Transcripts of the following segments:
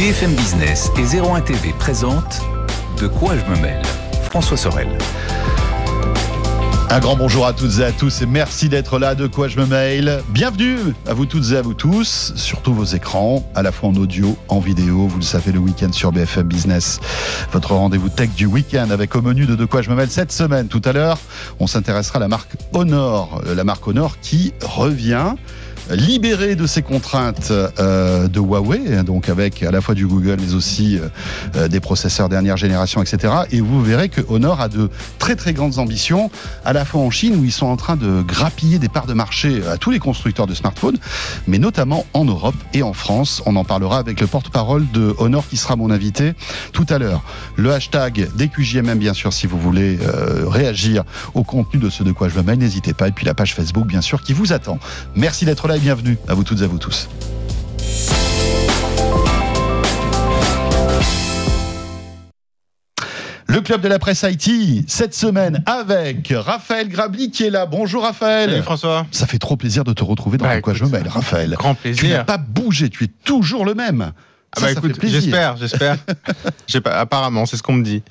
BFM Business et 01 TV présentent De quoi je me mêle François Sorel. Un grand bonjour à toutes et à tous et merci d'être là. De quoi je me mail Bienvenue à vous toutes et à vous tous, sur tous vos écrans, à la fois en audio, en vidéo. Vous le savez, le week-end sur BFM Business. Votre rendez-vous tech du week-end avec au menu de De quoi je me mêle cette semaine. Tout à l'heure, on s'intéressera à la marque Honor. La marque Honor qui revient libéré de ses contraintes euh, de Huawei, donc avec à la fois du Google mais aussi euh, des processeurs dernière génération, etc. Et vous verrez que Honor a de très très grandes ambitions, à la fois en Chine où ils sont en train de grappiller des parts de marché à tous les constructeurs de smartphones, mais notamment en Europe et en France. On en parlera avec le porte-parole de Honor qui sera mon invité tout à l'heure. Le hashtag DQJMM bien sûr si vous voulez euh, réagir au contenu de ce de quoi je me mêle, n'hésitez pas. Et puis la page Facebook bien sûr qui vous attend. Merci d'être là bienvenue à vous toutes et à vous tous. Le club de la presse IT, cette semaine avec Raphaël Grabli qui est là. Bonjour Raphaël. Salut François. Ça fait trop plaisir de te retrouver dans bah, quoi je me mêle, Raphaël. Grand plaisir. Tu n'as pas bougé, tu es toujours le même. Ah bah écoute, j'espère, j'espère. apparemment, c'est ce qu'on me dit.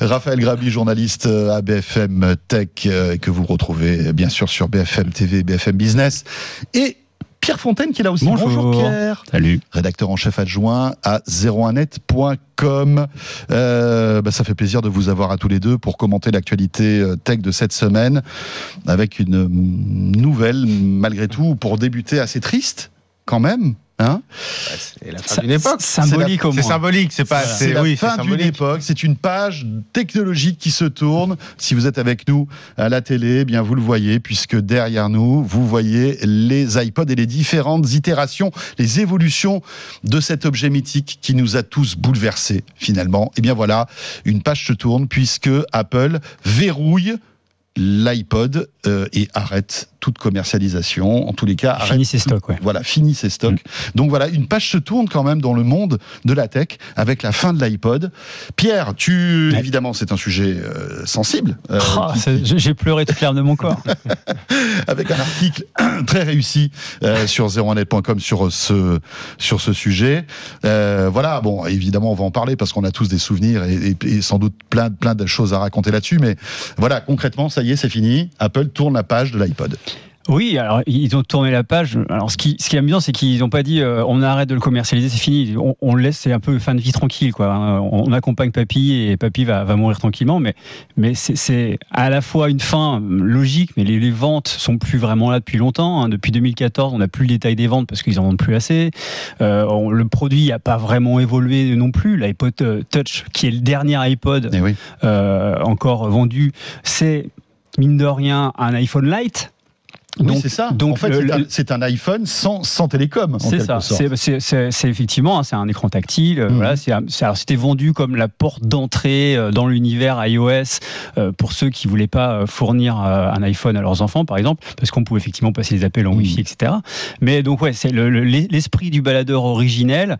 Raphaël Grabli, journaliste à BFM Tech, euh, que vous retrouvez bien sûr sur BFM TV, BFM Business. Et Pierre Fontaine qui est là aussi. Bonjour, Pierre. Salut. Rédacteur en chef adjoint à 01net.com. Euh, bah, ça fait plaisir de vous avoir à tous les deux pour commenter l'actualité euh, tech de cette semaine avec une nouvelle, malgré tout, pour débuter assez triste quand même. Hein c'est la fin d'une époque. Symbolique C'est symbolique, c'est pas. C'est la fin d'une époque. C'est une page technologique qui se tourne. Si vous êtes avec nous à la télé, eh bien vous le voyez, puisque derrière nous, vous voyez les iPods et les différentes itérations, les évolutions de cet objet mythique qui nous a tous bouleversés finalement. Et eh bien voilà, une page se tourne puisque Apple verrouille l'iPod euh, et arrête toute commercialisation. En tous les cas, fini ses stocks. Ouais. Voilà, fini ses stocks. Mm. Donc voilà, une page se tourne quand même dans le monde de la tech avec la fin de l'iPod. Pierre, tu évidemment, c'est un sujet euh, sensible. Euh, oh, J'ai pleuré toute larme de mon corps. avec un article très réussi sur 01net.com sur ce sur ce sujet. voilà, bon, évidemment, on va en parler parce qu'on a tous des souvenirs et, et, et, sans doute plein plein de choses à raconter là-dessus. Mais voilà, concrètement, ça y est c'est fini. Apple tourne la page de l'iPod. Oui, alors ils ont tourné la page. Alors ce qui, ce qui est amusant, c'est qu'ils n'ont pas dit euh, on arrête de le commercialiser, c'est fini. On, le laisse, c'est un peu fin de vie tranquille, quoi. Hein. On, accompagne Papy et Papy va, va mourir tranquillement, mais, mais c'est à la fois une fin logique, mais les, ventes sont plus vraiment là depuis longtemps. Hein. Depuis 2014, on n'a plus le détail des ventes parce qu'ils en vendent plus assez. Euh, le produit n'a pas vraiment évolué non plus. L'iPod euh, Touch, qui est le dernier iPod eh oui. encore vendu, c'est mine de rien, un iPhone Lite. Oui, c'est ça. Donc, en fait, c'est un, iPhone sans, sans télécom. C'est ça. C'est effectivement, hein, c'est un écran tactile. Mhm. Voilà, c'était vendu comme la porte d'entrée euh, dans l'univers iOS euh, pour ceux qui voulaient pas euh, fournir un iPhone à leurs enfants, par exemple, parce qu'on pouvait effectivement passer les appels en mhm. Wi-Fi, etc. Mais donc ouais, c'est l'esprit du baladeur originel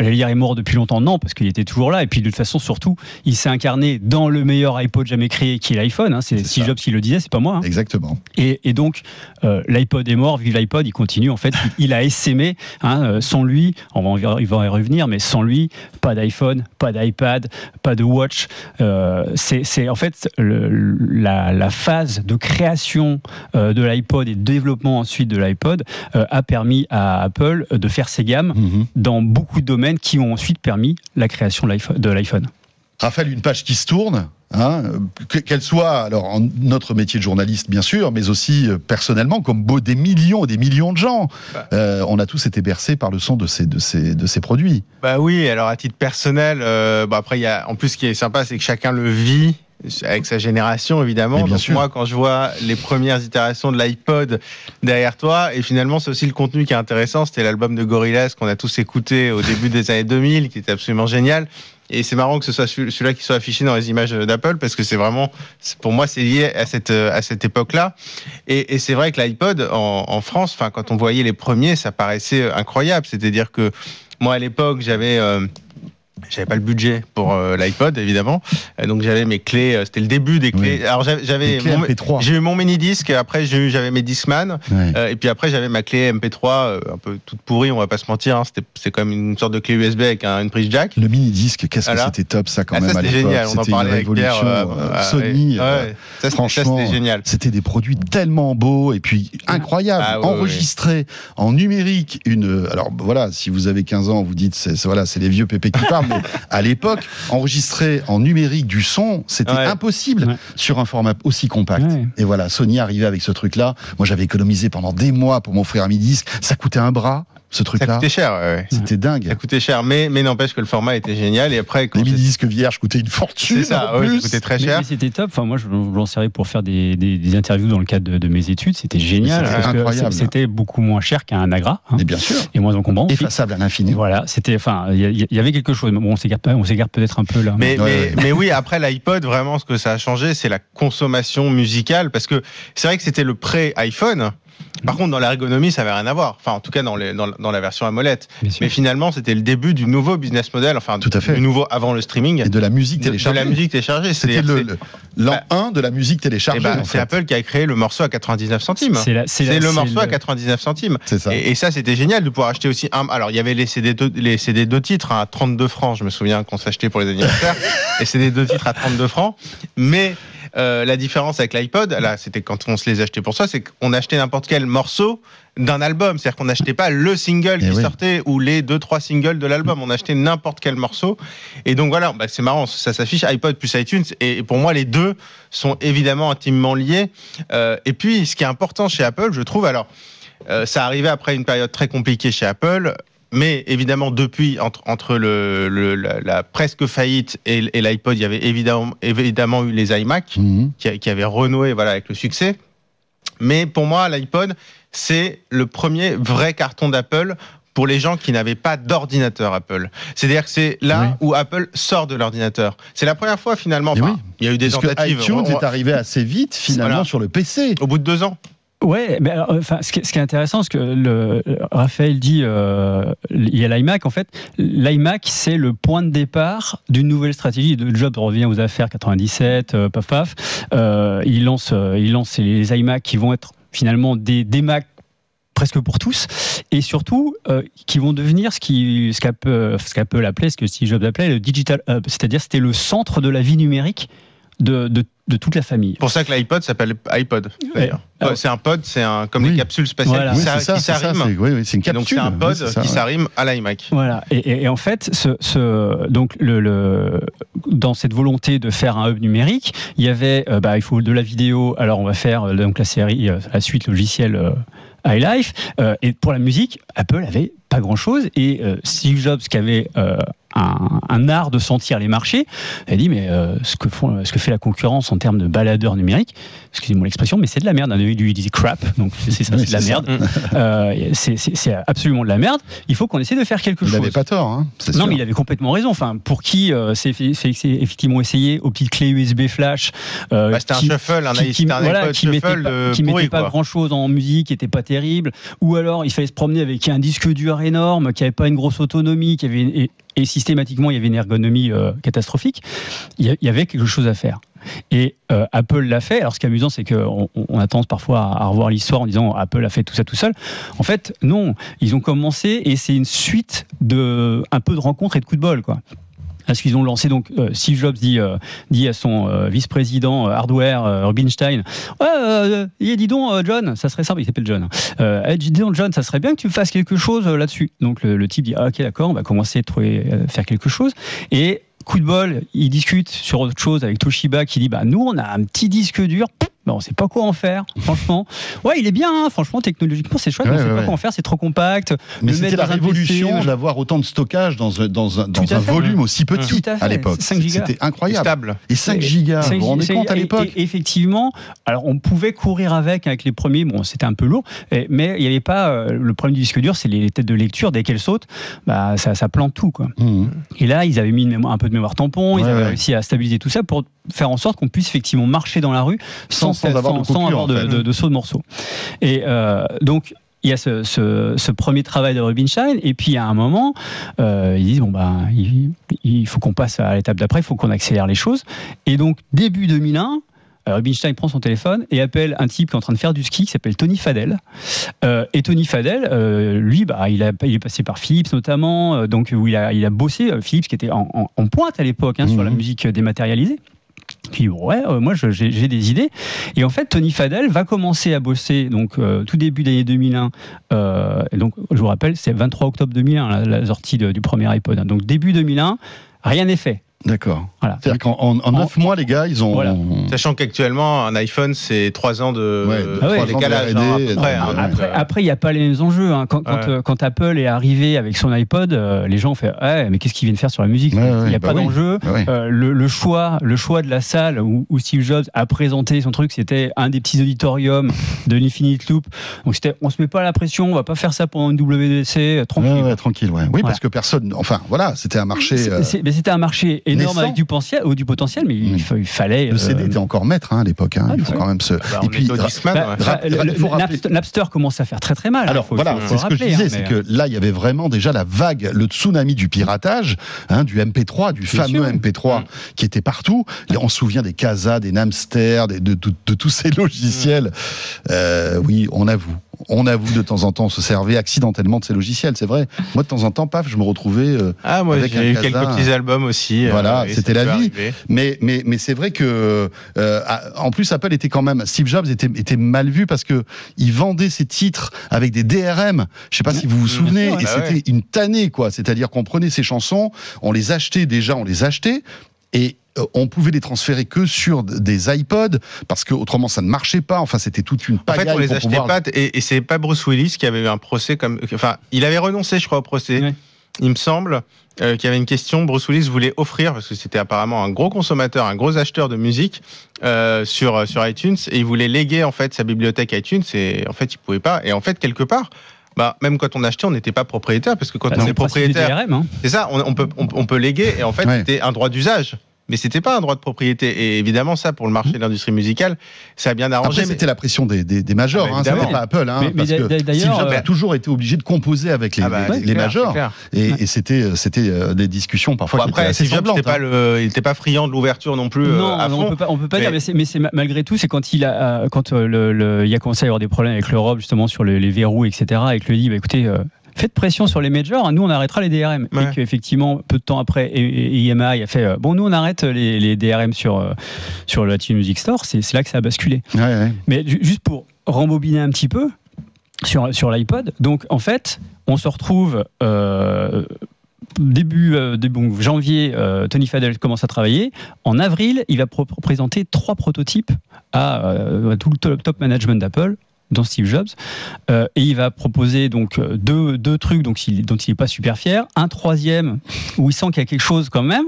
j'allais dire est mort depuis longtemps, non, parce qu'il était toujours là. Et puis de toute façon, surtout, il s'est incarné dans le meilleur iPod jamais créé, qui est l'iPhone. Hein. C'est Steve Jobs qui le disait, c'est pas moi. Hein. Exactement. Et, et donc, euh, l'iPod est mort, vive l'iPod, il continue. En fait, il, a essaimé. Hein, euh, sans lui, on va, il va y revenir, mais sans lui, pas d'iPhone, pas d'iPad, pas de Watch. Euh, c'est en fait le, la, la, phase de création de l'iPod et de développement ensuite de l'iPod a permis à Apple de faire ses gammes mm-hmm. dans beaucoup de domaines qui ont ensuite permis la création de l'iPhone. Raphaël, une page qui se tourne, Hein, qu'elle soit alors en notre métier de journaliste bien sûr, mais aussi euh, personnellement comme beau des millions et des millions de gens, bah. euh, on a tous été bercés par le son de ces de ces de ces produits. Bah oui, alors à titre personnel, euh, bah après il y a en plus ce qui est sympa c'est que chacun le vit avec sa génération évidemment. Donc moi quand je vois les premières itérations de l'iPod derrière toi et finalement c'est aussi le contenu qui est intéressant, c'était l'album de Gorillaz qu'on a tous écouté au début des années 2000 qui était absolument génial. Et c'est marrant que ce soit celui-là qui soit affiché dans les images d'Apple parce que c'est vraiment, pour moi, c'est lié à cette à cette époque-là. Et, et c'est vrai que l'iPod en, en, France, enfin, quand on voyait les premiers, ça paraissait incroyable. C'est-à-dire que moi, à l'époque, j'avais euh, j'avais pas le budget pour euh, l'iPod évidemment. Donc j'avais mes clés euh, c'était le début des clés. Alors j'avais j'ai eu mon mini disque après j'avais mes Discman. Euh, et puis après j'avais ma clé MP3 un peu toute pourrie on va pas se mentir hein, c'était c'est comme une sorte de clé USB avec une prise jack. Le mini disque qu'est-ce que c'était top ça quand ah, même c'était génial. on en parlait avec Pierre Sony ça, franchement c'était génial. c'était des produits tellement beaux et puis incroyables ah, enregistrés en numérique. Une alors voilà si vous avez 15 ans vous dites c'est voilà c'est les vieux pépés qui parlent à l'époque, enregistrer en numérique du son, c'était impossible sur un format aussi compact. Et voilà, Sony arrivait avec ce truc-là. Moi, j'avais économisé pendant des mois pour m'offrir un midi disque. Ça coûtait un bras ce truc-là. Ça coûtait cher, C'était dingue. Ça coûtait cher, mais, mais n'empêche que le format était génial. Et après, les mini disques vierges coûtaient une fortune. C'est ça, ça coûtait très cher. C'était top. Enfin, moi, je m'en servais pour faire des, des, interviews dans le cadre de, mes études. C'était génial. C'était beaucoup moins cher qu'un Agra. Hein, bien sûr. Et moins encombrant. Effaçable à l'infini. Voilà. C'était, enfin, il y, avait quelque chose. Bon, on s'égare, on s'égare peut-être un peu là. Mais, mais, mais, oui, après l'iPod, vraiment, ce que ça a changé, c'est la consommation musicale, parce que c'est vrai que c'était le pré-iPhone. Par contre, dans l'ergonomie, ça avait rien à voir. Enfin, en tout cas, dans, les, dans, dans la version AMOLED. Mais finalement, c'était le début du nouveau business model, enfin, tout à fait. du nouveau avant le streaming. Et de la musique téléchargée. De, la musique téléchargée. C'était l'an 1 bah, de la musique téléchargée. Bah, c'est Apple qui a créé le morceau à 99 centimes. C'est le morceau à 99 centimes. Ça. Et, ça, c'était génial de pouvoir acheter aussi un. Alors, il y avait les CD deux, les CD deux titres à 32 francs. Je me souviens qu'on s'achetait pour les anniversaires. et CD deux titres à 32 francs. Mais euh, la différence avec l'iPod, là, c'était quand on se les achetait pour soi, c'est qu'on achetait n'importe quel morceau d'un album. C'est-à-dire qu'on n'achetait pas le single eh qui sortait ou les deux, trois singles de l'album. On achetait n'importe quel morceau. Et donc voilà, bah, c'est marrant, ça s'affiche iPod plus iTunes. Et pour moi, les deux sont évidemment intimement liés. Euh, et puis, ce qui est important chez Apple, je trouve, alors, euh, ça arrivait après une période très compliquée chez Apple. Mais évidemment, depuis, entre, entre le, la, presque faillite et, l'iPod, il y avait évidemment, évidemment eu les iMac mhm. qui, qui, avaient renoué voilà, avec le succès. Mais pour moi, l'iPod, c'est le premier vrai carton d'Apple pour les gens qui n'avaient pas d'ordinateur Apple. C'est-à-dire que c'est là où Apple sort de l'ordinateur. C'est la premire fois finalement. il y a eu des tentatives. Que iTunes est arrivé assez vite finalement sur le PC. Au bout de deux ans. Ouais, mais enfin, ce, qui, est intéressant, ce que Raphaël dit, euh, il y a l'iMac. En fait, l'iMac, c'est le point de départ d'une nouvelle stratégie. De Job revient aux affaires 97, euh, paf paf. Euh, il lance, euh, il lance les iMac qui vont être finalement des, des Mac presque pour tous, et surtout euh, qui vont devenir ce qu'Apple ce qu'Apple, qu'Apple appelait, ce que Steve Jobs appelait le digital hub, c'est-à-dire c'était le centre de la vie numérique de, de, de toute la famille. Pour ça que l'iPod s'appelle iPod. c'est un pod, c'est un comme les capsules spatiales qui, s'arriment. Oui, c'est une capsule. Donc c'est un pod qui s'arrime à l'iMac. Voilà. Et, et, en fait, ce, ce donc le, le, dans cette volonté de faire un hub numérique, il y avait, euh, bah, il faut de la vidéo. Alors on va faire euh, donc la série, euh, la suite logicielle. iLife et pour la musique, Apple avait pas grand chose et Steve Jobs qui avait un, art de sentir les marchés. Elle dit mais euh, ce, que font, ce que fait la concurrence en termes de baladeurs numériques, excusez-moi l'expression, mais c'est de la merde. Lui, lui disait crap, donc c'est ça, c'est de la merde. Euh, c'est absolument de la merde. Il faut qu'on essaie de faire quelque chose. Il n'avait pas tort. Hein, non, mais il avait complètement raison. Enfin, pour qui euh, c'est effectivement essayé aux petites clés USB flash. Bah, c'était un shuffle, un qui, qui, voilà, qui mettait pas, qui mettait pas grand chose en musique, qui était pas terrible. Ou alors il fallait se promener avec un disque dur énorme, qui avait pas une grosse autonomie, avait et systématiquement il y avait une ergonomie euh, catastrophique, il y, avait quelque chose à faire. Et euh, Apple l'a fait. Alors, ce qui est amusant, c'est qu'on on a tendance parfois à, revoir l'histoire en disant Apple a fait tout ça tout seul. En fait, non. Ils ont commencé et c'est une suite de un peu de rencontres et de coups de bol, quoi parce qu'ils ont lancé. Donc euh, Steve Jobs dit euh, dit à son euh, vice-président hardware Rubinstein ouais, dis donc John ça serait simple il s'appelle John. Dis donc John ça serait bien que tu fasses quelque chose là-dessus donc le, type dit ah, ok d'accord on va commencer à trouver, faire quelque chose et coup de bol, il discute sur autre chose avec Toshiba qui dit bah nous on a un petit disque dur, on on sait pas quoi en faire, franchement. Ouais, il est bien, hein, franchement, technologiquement, c'est chouette, mais on sait pas quoi en faire, c'est trop compact. Mais c'était la révolution d'avoir autant de stockage dans, dans, un, dans un volume aussi petit à, l'époque. C'était incroyable. Et 5 gigas, vous vous rendez compte à l'époque Effectivement, alors on pouvait courir avec, avec les premiers, bon, c'était un peu lourd, mais il n'y avait pas, euh, le problème du disque dur, c'est les, têtes de lecture, dès qu'elles sautent, bah, ça, ça plante tout. Quoi. Mmh. Et là, ils avaient mis une un peu de mémoire tampon, ils avaient réussi à stabiliser tout ça pour faire en sorte qu'on puisse effectivement marcher dans la rue sans, avoir, de, saut de morceaux. Et euh, donc, il y a ce, premier travail de Rubinstein, et puis à un moment, euh, ils disent bon ben, il, faut qu'on passe à l'étape d'après, il faut qu'on accélère les choses. Et donc début 2001. Euh, Rubinstein prend son téléphone et appelle un type qui est en train de faire du ski qui s'appelle Tony Fadel. Euh, et Tony Fadel, lui, bah, il, a, il est passé par Philips notamment, donc où il a, il a bossé, Philips qui était en, pointe à l'époque hein, sur la mmh. musique dématérialisée. Puis ouais, euh, moi j'ai des idées. Et en fait, Tony Fadel va commencer à bosser donc euh, tout début d'année 2001. Euh, et donc je vous rappelle, c'est 23 octobre 2001 la, sortie du premier iPod. Donc début 2001, rien n'est fait. D'accord. Voilà. C'est-à-dire qu'en en, 9 mois, les gars, ils ont. Sachant qu'actuellement, un iPhone, c'est 3 ans de, ouais, décalage. Hein, après, après, il n'y a pas les mêmes enjeux. Hein. Quand, euh, quand, Apple est arrivé avec son iPod, euh, les gens ont fait ouais, mais qu'est-ce qu'il vient de faire sur la musique? Il n'y a bah pas d'enjeu. Bah euh, le, choix, le choix de la salle où, Steve Jobs a présenté son truc, c'était un des petits auditoriums de l'Infinite Loop. Donc c'était, on se met pas la pression, on va pas faire ça pendant une WDC, tranquille. tranquille, Oui, parce que personne. Enfin, voilà, c'était un marché. mais c'était un marché énorme avec du potentiel, ou du potentiel, mais il, mm. fallait. Le CD euh, était encore maître à l'époque. Hein, il faut quand même se. Bah, et puis, Napster commence à faire très très mal. Alors voilà, c'est ce que je disais, hein, c'est que là, il y avait vraiment déjà la vague, le tsunami du piratage, hein, du MP3, du fameux MP3 mm. qui était partout. Et on se souvient des Casa, des Napster, de, de, tous ces logiciels. Euh, oui, on avoue on avoue de temps en temps se servait accidentellement de ces logiciels, c'est vrai. Moi, de temps en temps, paf, je me retrouvais. Euh, ah, moi, j'ai eu quelques petits albums aussi. Euh, voilà, c'était la vie. Mais, mais, mais c'est vrai que, euh, en plus, Apple était quand même. Steve Jobs était, était mal vu parce que il vendait ses titres avec des DRM. Je sais pas si vous vous souvenez, et bah c'était une tannée, quoi. C'est-à-dire qu'on prenait ces chansons, on les achetait déjà, on les achetait, et euh, on pouvait les transférer que sur des iPods parce que autrement ça ne marchait pas. Enfin, c'était toute une pagaille. En fait, on les achetait pas et, c'est pas Bruce Willis qui avait eu un procès comme. Enfin, il avait renoncé, je crois, au procès. Il me semble euh, qu'il y avait une question. Bruce Willis voulait offrir parce que c'était apparemment un gros consommateur, un gros acheteur de musique euh, sur sur iTunes et il voulait léguer en fait sa bibliothèque iTunes et en fait il pouvait pas. Et en fait quelque part. Bah, même quand on achetait, on n'était pas propriétaire, parce que quand bah, on est propriétaire, hein. c'est ça, on, peut, on, peut léguer, et en fait, c'était un droit d'usage mais c'était pas un droit de propriété. Et évidemment, ça, pour le marché de l'industrie musicale, ça a bien arrangé. Après, c'était la pression des, des, des majors, ah, bah, hein, c'était pas Apple. Hein, mais, parce que Steve a toujours été obligé de composer avec les, ah bah, les, majors. Et, et c'était, c'était euh, des discussions parfois qui après, étaient assez. Pas hein. il n'était pas friand de l'ouverture non plus. Non, euh, à fond. on peut pas, on peut pas dire, mais c'est malgré tout, c'est quand il a, quand euh, le, il a commencé à y avoir des problèmes avec l'Europe, justement, sur les, verrous, etc., et que lui dit, bah, écoutez, faites pression sur les majors, nous on arrêtera les DRM. Et qu'effectivement, peu de temps après, EMI a fait euh, bon, nous on arrête les, DRM sur, euh, sur le Latin Music Store, c'est là que ça a basculé. Mais juste pour rembobiner un petit peu sur, sur l'iPod, donc en fait, on se retrouve. Euh, début, début, janvier, Tony Fadell commence à travailler. En avril, il va présenter trois prototypes à, tout le top management d'Apple dans Steve Jobs. Euh, et il va proposer donc euh, deux, deux trucs donc, dont il n'est pas super fier. Un troisième où il sent qu'il y a quelque chose quand même.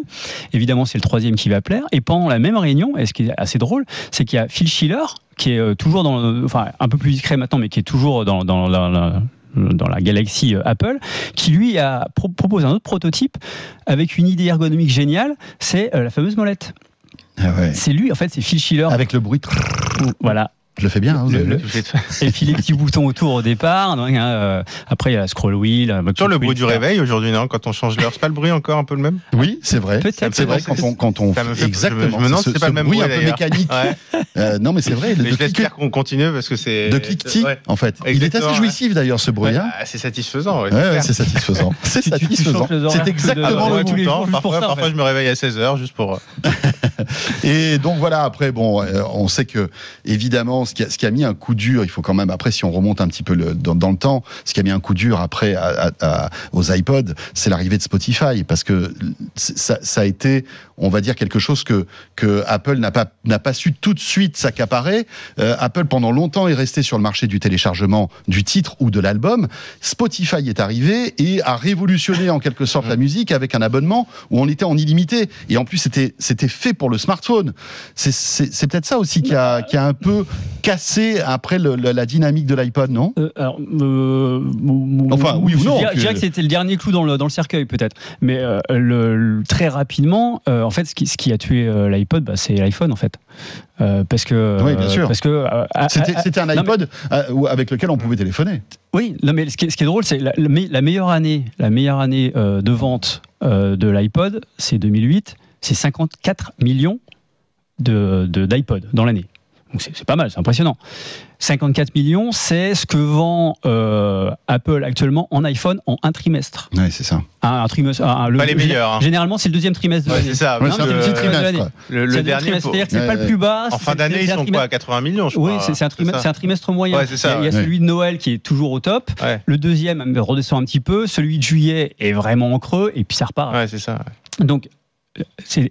Évidemment, c'est le troisième qui va plaire. Et pendant la même réunion, et ce qui est assez drôle, c'est qu'il y a Phil Schiller qui est euh, toujours dans, enfin un peu plus discret maintenant, mais qui est toujours dans, dans, dans la galaxie Apple, qui lui a proposé un autre prototype avec une idée ergonomique géniale, c'est la fameuse molette. Ah c'est lui, en fait, c'est Phil Schiller. Avec le bruit. Voilà. Je le fais bien. Hein, et puis les petits boutons autour au départ. Hein, euh, après, il y a la scroll wheel. Sur le bruit du réveil aujourd'hui, non Quand on change l'heure, c'est pas le bruit encore un peu le même? Oui, c'est vrai. C'est vrai quand on, quand on fait exactement. Je me demande si c'est pas le même bruit un peu mécanique. Euh, non, mais c'est vrai. Mais j'espère qu'on continue parce que c'est de cliquetis en fait. Il est assez jouissif d'ailleurs ce bruit. Hein. Ah, c'est satisfaisant. Ouais, c'est satisfaisant. C'est satisfaisant. C'est exactement le temps. Parfois, je me réveille à 16 h juste pour. Euh, Et donc voilà. Après, bon, on sait que évidemment ce qui, a, mis un coup dur, il faut quand même, après, si on remonte un petit peu dans, le temps, ce qui a mis un coup dur après aux iPods, c'est l'arrivée de Spotify, parce que ça, a été, on va dire, quelque chose que, que Apple n'a pas, n'a pas su tout de suite s'accaparer. Euh, Apple, pendant longtemps, est resté sur le marché du téléchargement du titre ou de l'album. Spotify est arrivé et a révolutionné en quelque sorte la musique avec un abonnement où on était en illimité. Et en plus, c'était, c'était fait pour le smartphone. C'est, c'est, peut-être ça aussi qui a, qui a un peu casser après la dynamique de l'iPod, non euh, Enfin, oui ou non Je dirais, que c'était le dernier clou dans le, dans le cercueil, peut-être. Mais le, très rapidement, en fait, ce qui, ce qui a tué l'iPod, bah, c'est l'iPhone, en fait. parce que. Oui, bien sûr. Parce que. c'était un iPod avec lequel on pouvait téléphoner. Oui, non, mais ce qui est, drôle, c'est la, la, meilleure année, la meilleure année de vente de l'iPod, c'est 2008 c'est 54 millions de, d'iPod dans l'année. Donc c'est pas mal, c'est impressionnant. 54 millions, c'est ce que vend euh, Apple actuellement en iPhone en un trimestre. Oui, c'est ça. Un, trimestre. pas les meilleurs. Hein. Généralement, c'est le deuxième trimestre de l'année. c'est ça. c'est le, deuxième trimestre. Le, le dernier. C'est-à-dire que c'est pas le plus bas. En fin d'année, ils sont quoi à 80 millions, je crois. Oui, c'est un, trimestre, un trimestre moyen. Ouais, ça, il y a, celui de Noël qui est toujours au top. Le deuxième redescend un petit peu. Celui de juillet est vraiment en creux. Et puis ça repart. Ouais, c'est ça. Donc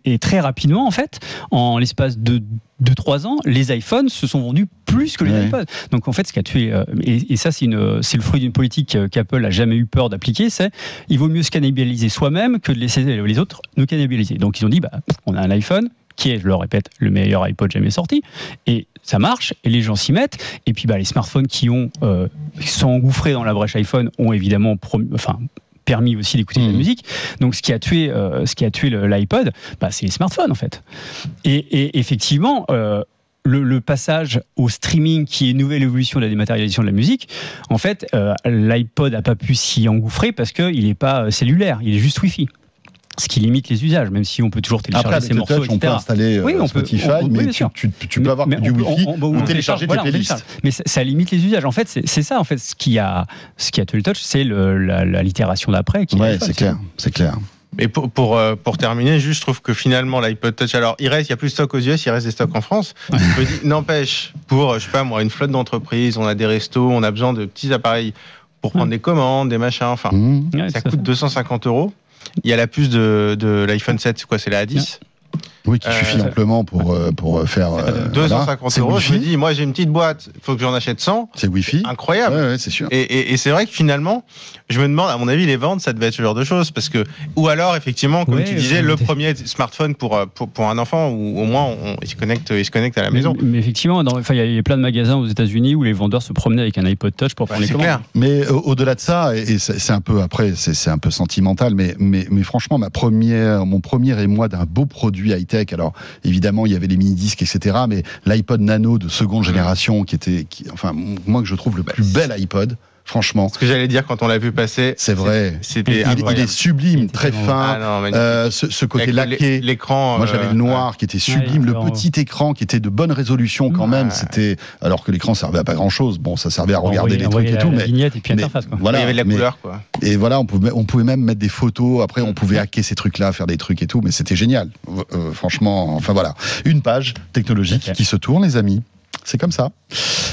et très rapidement, en fait, en l'espace de 2-3 ans, les iPhones se sont vendus plus que les iPods. Donc en fait, ce qui a tué, euh, et, ça c'est le fruit d'une politique qu'Apple a jamais eu peur d'appliquer, c'est il vaut mieux se cannibaliser soi-même que de laisser les autres nous cannibaliser. Donc ils ont dit, bah, on a un iPhone, qui est, je le répète, le meilleur iPod jamais sorti. Et ça marche, et les gens s'y mettent. Et puis bah, les smartphones qui ont euh, sont engouffrés dans la brèche iPhone ont évidemment enfin, permis aussi d'écouter de la mmh. musique. Donc ce qui a tué, euh, ce qui a tué l'iPod, bah, c'est les smartphones en fait. Et, effectivement. Euh, le, passage au streaming, qui est une nouvelle évolution de la dématérialisation de la musique, en fait, euh, l'iPod n'a pas pu s'y engouffrer parce qu'il n'est pas cellulaire, il est juste Wi-Fi ce qui limite les usages, même si on peut toujours télécharger Après, ces morceaux, touch, On peut installer oui, on Spotify, peut, mais tu, tu, peux avoir du Wi-Fi ou télécharger tes playlists. Mais ça, limite les usages. En fait, c'est ça, en fait, ce qui a, ce qui a tué le touch, c'est la, la, littération d'après. Ouais, c'est clair, c'est clair. Mais pour, pour, euh, pour, terminer, juste, je trouve que finalement, l'iPod Touch, alors, il reste, il y a plus de stocks aux US, il reste des stocks en France. N'empêche, pour, je sais pas moi, une flotte d'entreprises, on a des restos, on a besoin de petits appareils pour prendre des commandes, des machins, enfin, mmh. ça coûte 250 euros. Il y a la puce de, l'iPhone 7, c'est quoi C'est la A10 oui, qui suffit euh, amplement pour, euh, pour faire. 250 euh, euros. Je me dis, moi j'ai une petite boîte, il faut que j'en achète 100. C'est Wi-Fi. Incroyable. Ouais, c'est sûr. Et, et, et c'est vrai que finalement, je me demande, à mon avis, les ventes, ça devait être ce genre de choses. Parce que, ou alors, effectivement, comme tu disais, le premier smartphone pour, pour, pour, un enfant, ou au moins, on, il, se connecte, il se connecte à la maison. Mais, effectivement, il y, a plein de magasins aux États-Unis où les vendeurs se promenaient avec un iPod Touch pour prendre les commandes. Clair. Mais au-delà de ça, et c'est un peu après, c'est un peu sentimental, mais, mais, mais franchement, ma première, mon premier émoi d'un beau produit high-tech, alors évidemment, il y avait les mini-disques, etc. Mais l'iPod Nano de seconde génération, qui était, enfin, moi que je trouve le plus bel iPod, franchement. Ce que j'allais dire quand on l'a vu passer. C'est vrai. C'était il, est sublime, très fin. Ah euh, ce, côté laqué. L'écran. Moi, j'avais le euh, noir qui était sublime, le petit écran qui était de bonne résolution quand même. C'était alors que l'écran servait à pas grand chose. Bon, ça servait à regarder les trucs et tout, mais, et puis interface, quoi. Voilà, il y avait de la couleur, quoi. Et voilà, on pouvait, on pouvait même mettre des photos. Après, on pouvait hacker ces trucs-là, faire des trucs et tout, mais c'était génial. Euh, franchement, enfin voilà, une page technologique qui se tourne, les amis. C'est comme ça.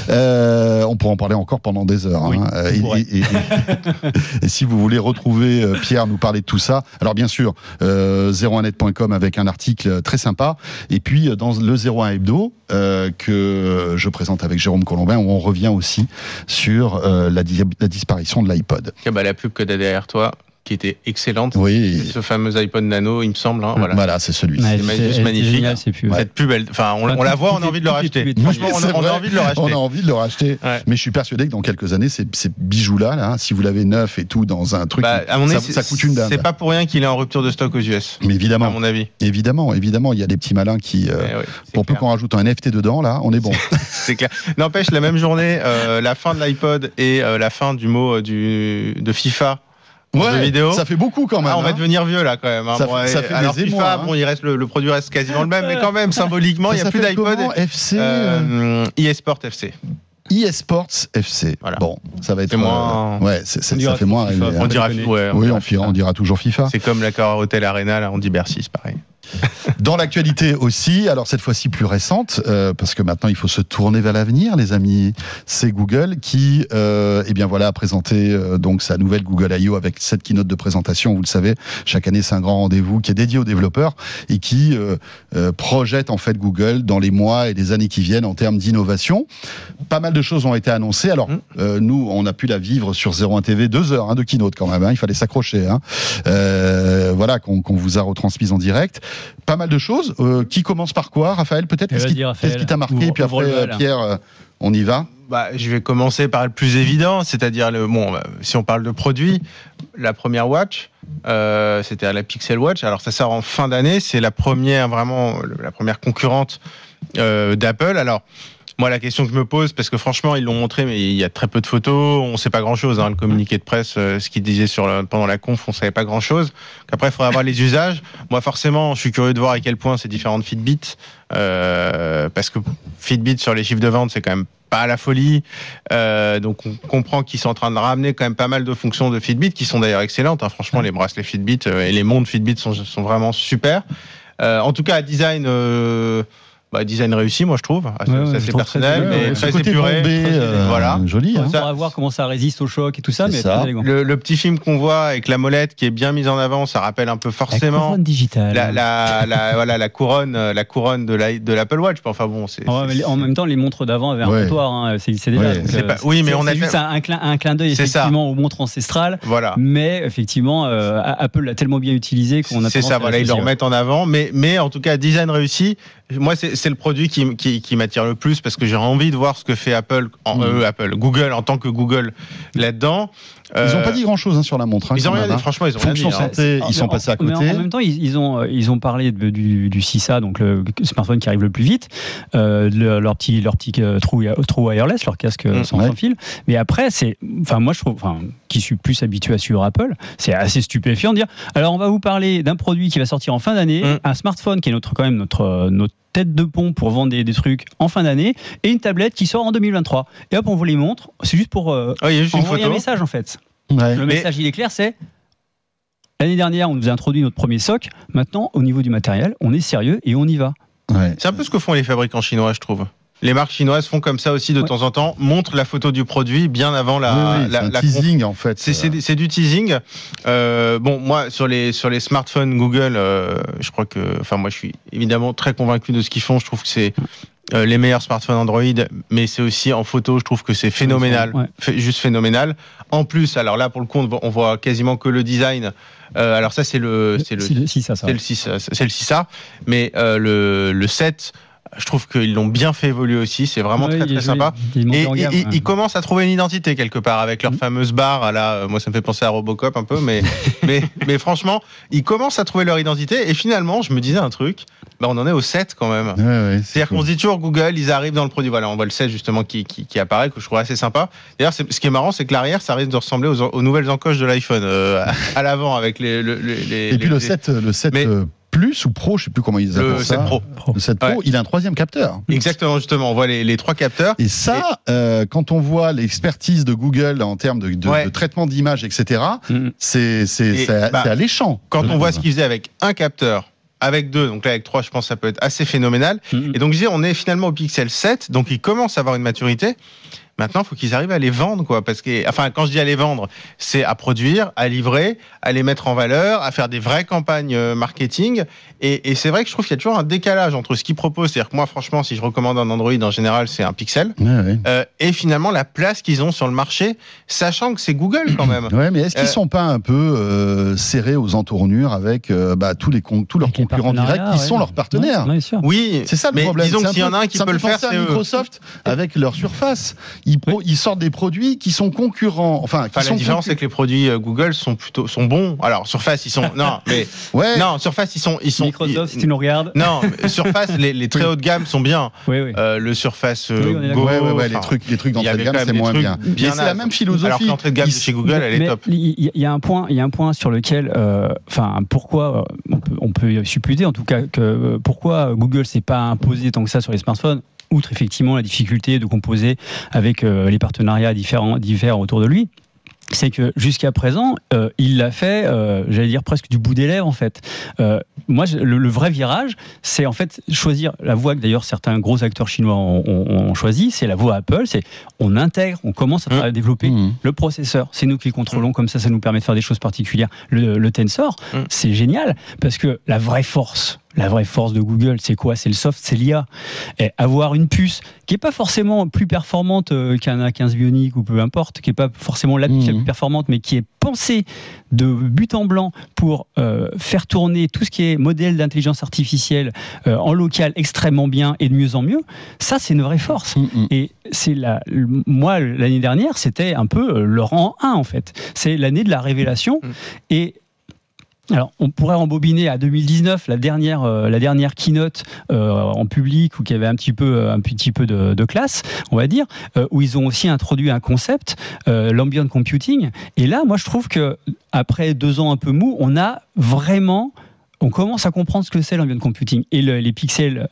Euh, on pourra en parler encore pendant des heures. Hein. Euh, et, si vous voulez retrouver euh, Pierre nous parler de tout ça, alors bien sûr, euh, 01net.com avec un article très sympa. Et puis dans le 01 Hebdo que je présente avec Jérôme Colombin, où on revient aussi sur la, la, disparition de l'iPod. Bah, la pub que tu as derrière toi, qui était excellente. Oui. Ce fameux iPod Nano, il me semble. Hein, voilà. voilà c'est celui. c'est juste magnifique. Cette pub, enfin, on, la voit, on a envie de le racheter. Franchement, on, a envie de le racheter. On a envie de le racheter. Mais je suis persuadé que dans quelques années, ces, bijoux-là, là, si vous l'avez neuf et tout dans un truc, bah, à mon ça, ça, coûte une dame. C'est pas pour rien qu'il est en rupture de stock aux US. Mais évidemment. À mon avis. Évidemment, évidemment, il y a des petits malins qui, euh, eh pour peu qu'on rajoute un NFT dedans, là, on est bon. c'est clair. N'empêche, la même journée, euh, la fin de l'iPod et euh, la fin du mot du, de FIFA ouais, vidéo. Ça fait beaucoup quand même. Ah, on va hein. devenir vieux là quand même. Hein. Ça, ça fait alors FIFA, hein. bon, il reste le, produit reste quasiment le même, mais quand même symboliquement, il n'y a plus d'iPod. FC, euh, eSport FC eSports FC. Voilà. Bon, ça va être moins. Euh, ouais, ça fait moins. On, dira, ouais, oui, on, dira toujours FIFA. C'est comme l'accord Hotel Arena, là, on dit Bercy, c'est pareil. Dans l'actualité aussi, alors cette fois-ci plus récente, euh, parce que maintenant il faut se tourner vers l'avenir, les amis. C'est Google qui, euh, eh bien voilà, a présenté euh, donc sa nouvelle Google I.O. avec cette keynote de présentation. Vous le savez, chaque année c'est un grand rendez-vous qui est dédié aux développeurs et qui euh, euh, projette en fait Google dans les mois et les années qui viennent en termes d'innovation. Pas mal de choses ont été annoncées. Alors mmh. nous, on a pu la vivre sur 01 TV deux heures hein, de keynote quand même. Hein, il fallait s'accrocher. Hein. voilà qu'on vous a retransmise en direct. Pas mal de choses. qui commence par quoi, Raphaël Peut-être? Qu'est-ce qui t'a marqué? Puis après, Pierre, on y va bah, je vais commencer par le plus évident, c'est-à-dire le bon. Si on parle de produits, la première watch, euh, c'était la Pixel Watch. Alors ça sort en fin d'année, c'est la première vraiment la première concurrente euh, d'Apple. Alors moi, la question que je me pose, parce que franchement, ils l'ont montré, mais il y a très peu de photos, on ne sait pas grand-chose. Hein, le communiqué de presse, euh, ce qu'ils disaient sur pendant la conf, on ne savait pas grand-chose. Après, il faudrait avoir les usages. Moi, forcément, je suis curieux de voir à quel point ces différentes Fitbit, euh, parce que Fitbit sur les chiffres de vente, c'est quand même pas à la folie. Euh, donc on comprend qu'ils sont en train de ramener quand même pas mal de fonctions de Fitbit qui sont d'ailleurs excellentes. Hein. Franchement, les bracelets Fitbit euh, et les montres Fitbit sont, sont vraiment super. En tout cas, design. Euh, bah, design réussi, moi je trouve. Ah, ça, c'est personnel, mais très épuré. Euh, voilà. Joli. Hein. On va voir comment ça résiste au choc et tout ça. Mais ça. Le, le, petit film qu'on voit avec la molette qui est bien mise en avant, ça rappelle un peu forcément. La couronne digitale. La, la, la voilà, la couronne, la couronne de l'Apple Watch. Enfin bon, c'est. en même temps, les montres d'avant avaient un comptoir. Hein. C'est déjà. Euh, oui, mais on a juste un, clin, un clin d'œil effectivement aux montres ancestrales. Voilà. Mais effectivement, euh, Apple l'a tellement bien utilisé qu'on a. C'est ça. Voilà, ils le remettent en avant. Mais mais en tout cas, design réussi. Moi, c'est le produit qui, qui, qui m'attire le plus parce que j'ai envie de voir ce que fait Apple, en, mm. euh, Apple, Google en tant que Google là-dedans. Ils n'ont pas dit grand-chose hein, sur la montre. Hein, ils ont rien dit, hein. franchement, ils ont Fonction rien dit, santé, ils sont passés à côté. Mais en, même temps, ils, ils, ont, ils ont parlé de, du, du CISA, donc le smartphone qui arrive le plus vite, euh, leur petit, leur petit euh, trou, trou wireless, leur casque mm. sans, fil. Mais après, c'est, enfin, moi, je trouve, enfin, qui suis plus habitué à suivre Apple, c'est assez stupéfiant de dire. Alors, on va vous parler d'un produit qui va sortir en fin d'année, mm. un smartphone qui est notre quand même notre notre tête de pont pour vendre des, trucs en fin d'année et une tablette qui sort en 2023. Et hop, on vous les montre. C'est juste pour euh, ah, envoyer un message en fait. Le message, il est clair, c'est l'année dernière, on nous a introduit notre premier SOC. Maintenant, au niveau du matériel, on est sérieux et on y va. C'est un peu ce que font les fabricants chinois, je trouve. Les marques chinoises font comme ça aussi de temps en temps, montrent la photo du produit bien avant la, la, teasing en fait. C'est du teasing. Euh, bon, moi sur les sur les smartphones Google, euh, je crois que, enfin moi je suis évidemment très convaincu de ce qu'ils font. Je trouve que c'est euh, les meilleurs smartphones Android, mais c'est aussi en photo, je trouve que c'est phénoménal, juste phénoménal. En plus, alors là pour le coup, on voit quasiment que le design. alors ça c'est le c'est le 6A, c'est le 6 c'est le 6A, mais le le 7 je trouve qu'ils l'ont bien fait évoluer aussi. C'est vraiment très très sympa. et ils commencent à trouver une identité quelque part avec leur mm. fameuse barre. Là, euh, moi, ça me fait penser à Robocop un peu, mais mais mais franchement, ils commencent à trouver leur identité. Et finalement, je me disais un truc. Bah, on en est au 7 quand même. C'est-à-dire qu'on se dit toujours Google, ils arrivent dans le produit. Voilà, on voit le 7 justement qui, qui, apparaît, que je trouve assez sympa. D'ailleurs, ce qui est marrant, c'est que l'arrière, ça risque de ressembler aux, nouvelles encoches de l'iPhone euh, à, l'avant avec les, les, Et puis le 7, le 7 plus ou Pro, je sais plus comment ils appellent ça. Pro. Le 7 Pro, il a un troisième capteur. Exactement, justement, on voit les, trois capteurs. Et ça, euh, quand on voit l'expertise de Google en termes de, traitement d'image, etc., mm. c'est bah, alléchant. Quand on voit ce qu'ils faisaient avec un capteur, avec deux, donc là avec trois, je pense que ça peut être assez phénoménal. Mm. Et donc je dis, on est finalement au Pixel 7, donc il commence à avoir une maturité. Maintenant, il faut qu'ils arrivent à les vendre, quoi. Parce que, enfin, quand je dis à les vendre, c'est à produire, à livrer, à les mettre en valeur, à faire des vraies campagnes euh, marketing. Et, et c'est vrai que je trouve qu'il y a toujours un décalage entre ce qu'ils proposent. C'est-à-dire que moi, franchement, si je recommande un Android, en général, c'est un Pixel. Euh, et finalement, la place qu'ils ont sur le marché, sachant que c'est Google quand même. Ouais, mais est-ce qu'ils euh, sont pas un peu euh, serrés aux entournures avec euh, bah, tous les tous leurs concurrents directs qui sont leurs partenaires? Oui, c'est ça le mais problème. Disons qu'il y en a un qui peut le faire, c'est Microsoft avec leur surface ils, sortent des produits qui sont concurrents. Enfin, la différence, c'est que les produits euh, Google sont plutôt sont bons. Alors Surface, ils sont non, mais ouais. non, Surface, ils sont ils sont. Microsoft, si tu nous regardes. Non, Surface, les, les, très haut de gamme sont bien. Oui, oui. Euh, le Surface euh, Go, ouais, ouais, les trucs, les trucs d'entrée de gamme, c'est moins bien. bien c'est la même philosophie. Alors que l'entrée de gamme chez Google, elle est top. Il y a un point, il y a un point sur lequel, enfin, pourquoi on peut, on peut supputer en tout cas que pourquoi Google s'est pas imposé tant que ça sur les smartphones? Outre effectivement la difficulté de composer avec euh, les partenariats différents, divers autour de lui, c'est que jusqu'à présent, euh, il l'a fait, euh, j'allais dire presque du bout des lèvres en fait. moi, le, vrai virage, c'est en fait choisir la voie que d'ailleurs certains gros acteurs chinois ont, choisi, c'est la voie Apple, c'est on intègre, on commence à, mmh. développer mmh. le processeur, c'est nous qui le contrôlons, mmh. comme ça, ça nous permet de faire des choses particulières. Le, le Tensor, c'est génial parce que la vraie force la vraie force de Google, c'est quoi? C'est le soft, c'est l'IA. Et avoir une puce qui est pas forcément plus performante euh, qu'un A15 Bionic ou peu importe, qui est pas forcément la, plus mhm. performante, mais qui est pensée de but en blanc pour euh, faire tourner tout ce qui est modèle d'intelligence artificielle euh, en local extrêmement bien et de mieux en mieux, ça c'est une vraie force. Mhm. Et c'est la, moi l'année dernière, c'était un peu le rang 1 en fait. C'est l'année de la révélation et alors, on pourrait rembobiner à 2019, la dernière, euh, la dernière keynote euh, en public, où il y avait un petit peu, euh, un petit peu de, classe, on va dire, où ils ont aussi introduit un concept, l'ambient computing. Et là, moi, je trouve que après deux ans un peu mou, on a vraiment on commence à comprendre ce que c'est l'ambient computing. Et les pixels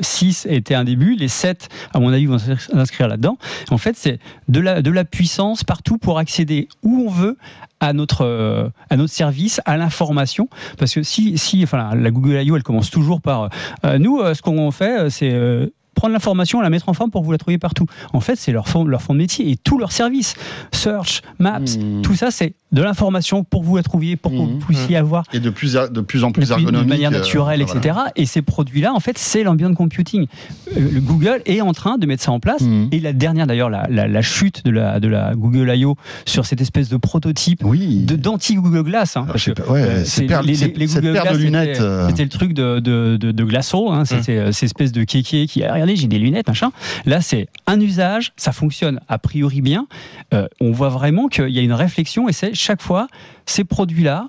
6 étaient un début, les 7, à mon avis, vont s'inscrire là-dedans. En fait, c'est de la, de la puissance partout pour accéder où on veut à notre, euh, à notre service, à l'information. Parce que si, si enfin, la Google I.O., elle commence toujours par euh, nous, euh, ce qu'on fait, c'est prendre l'information, la mettre en forme pour que vous la trouviez partout. En fait, c'est leur fond, leur fond de métier et tout leur service. Search, Maps, hmm. tout ça, c'est de l'information pour que vous la trouviez, pour que vous hmm. puissiez avoir. Et de plus, de plus en plus ergonomique. De manière euh, naturelle, etc. Et ces produits-là, en fait, c'est l'ambient computing. Euh, le Google est en train de mettre ça en place. Hmm. Et la dernière, d'ailleurs, la, la, chute de la, de la Google I.O. sur cette espèce de prototype oui. de d'anti-Google Glass. Hein, parce que, euh, les, les, Google Glass, de lunettes. C'était le truc de, de, de, de Glasso. Hein, c'était ces espèces de kéké qui j'ai des lunettes, machin. Là, c'est un usage, ça fonctionne a priori bien. Euh, on voit vraiment qu'il y a une réflexion et c'est chaque fois ces produits-là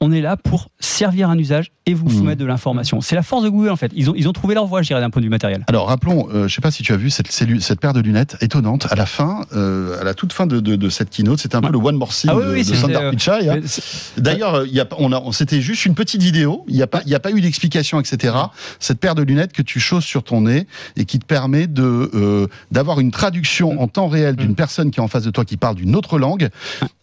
on est là pour servir un usage et vous mmh. soumettre de l'information. C'est la force de Google en fait. Ils ont, ils ont trouvé leur voie, je dirais, d'un point de vue matériel. Alors rappelons, euh, je ne sais pas si tu as vu cette, cette paire de lunettes étonnante à la fin, euh, à la toute fin de, de, cette keynote. C'était un peu le one more thing ah de, Sundar euh, Pichai. Hein. D'ailleurs, on a, c'était juste une petite vidéo. Il n'y a pas, il a pas eu d'explication, etc. Cette paire de lunettes que tu choses sur ton nez et qui te permet de d'avoir une traduction en temps réel d'une mmh. personne qui est en face de toi qui parle d'une autre langue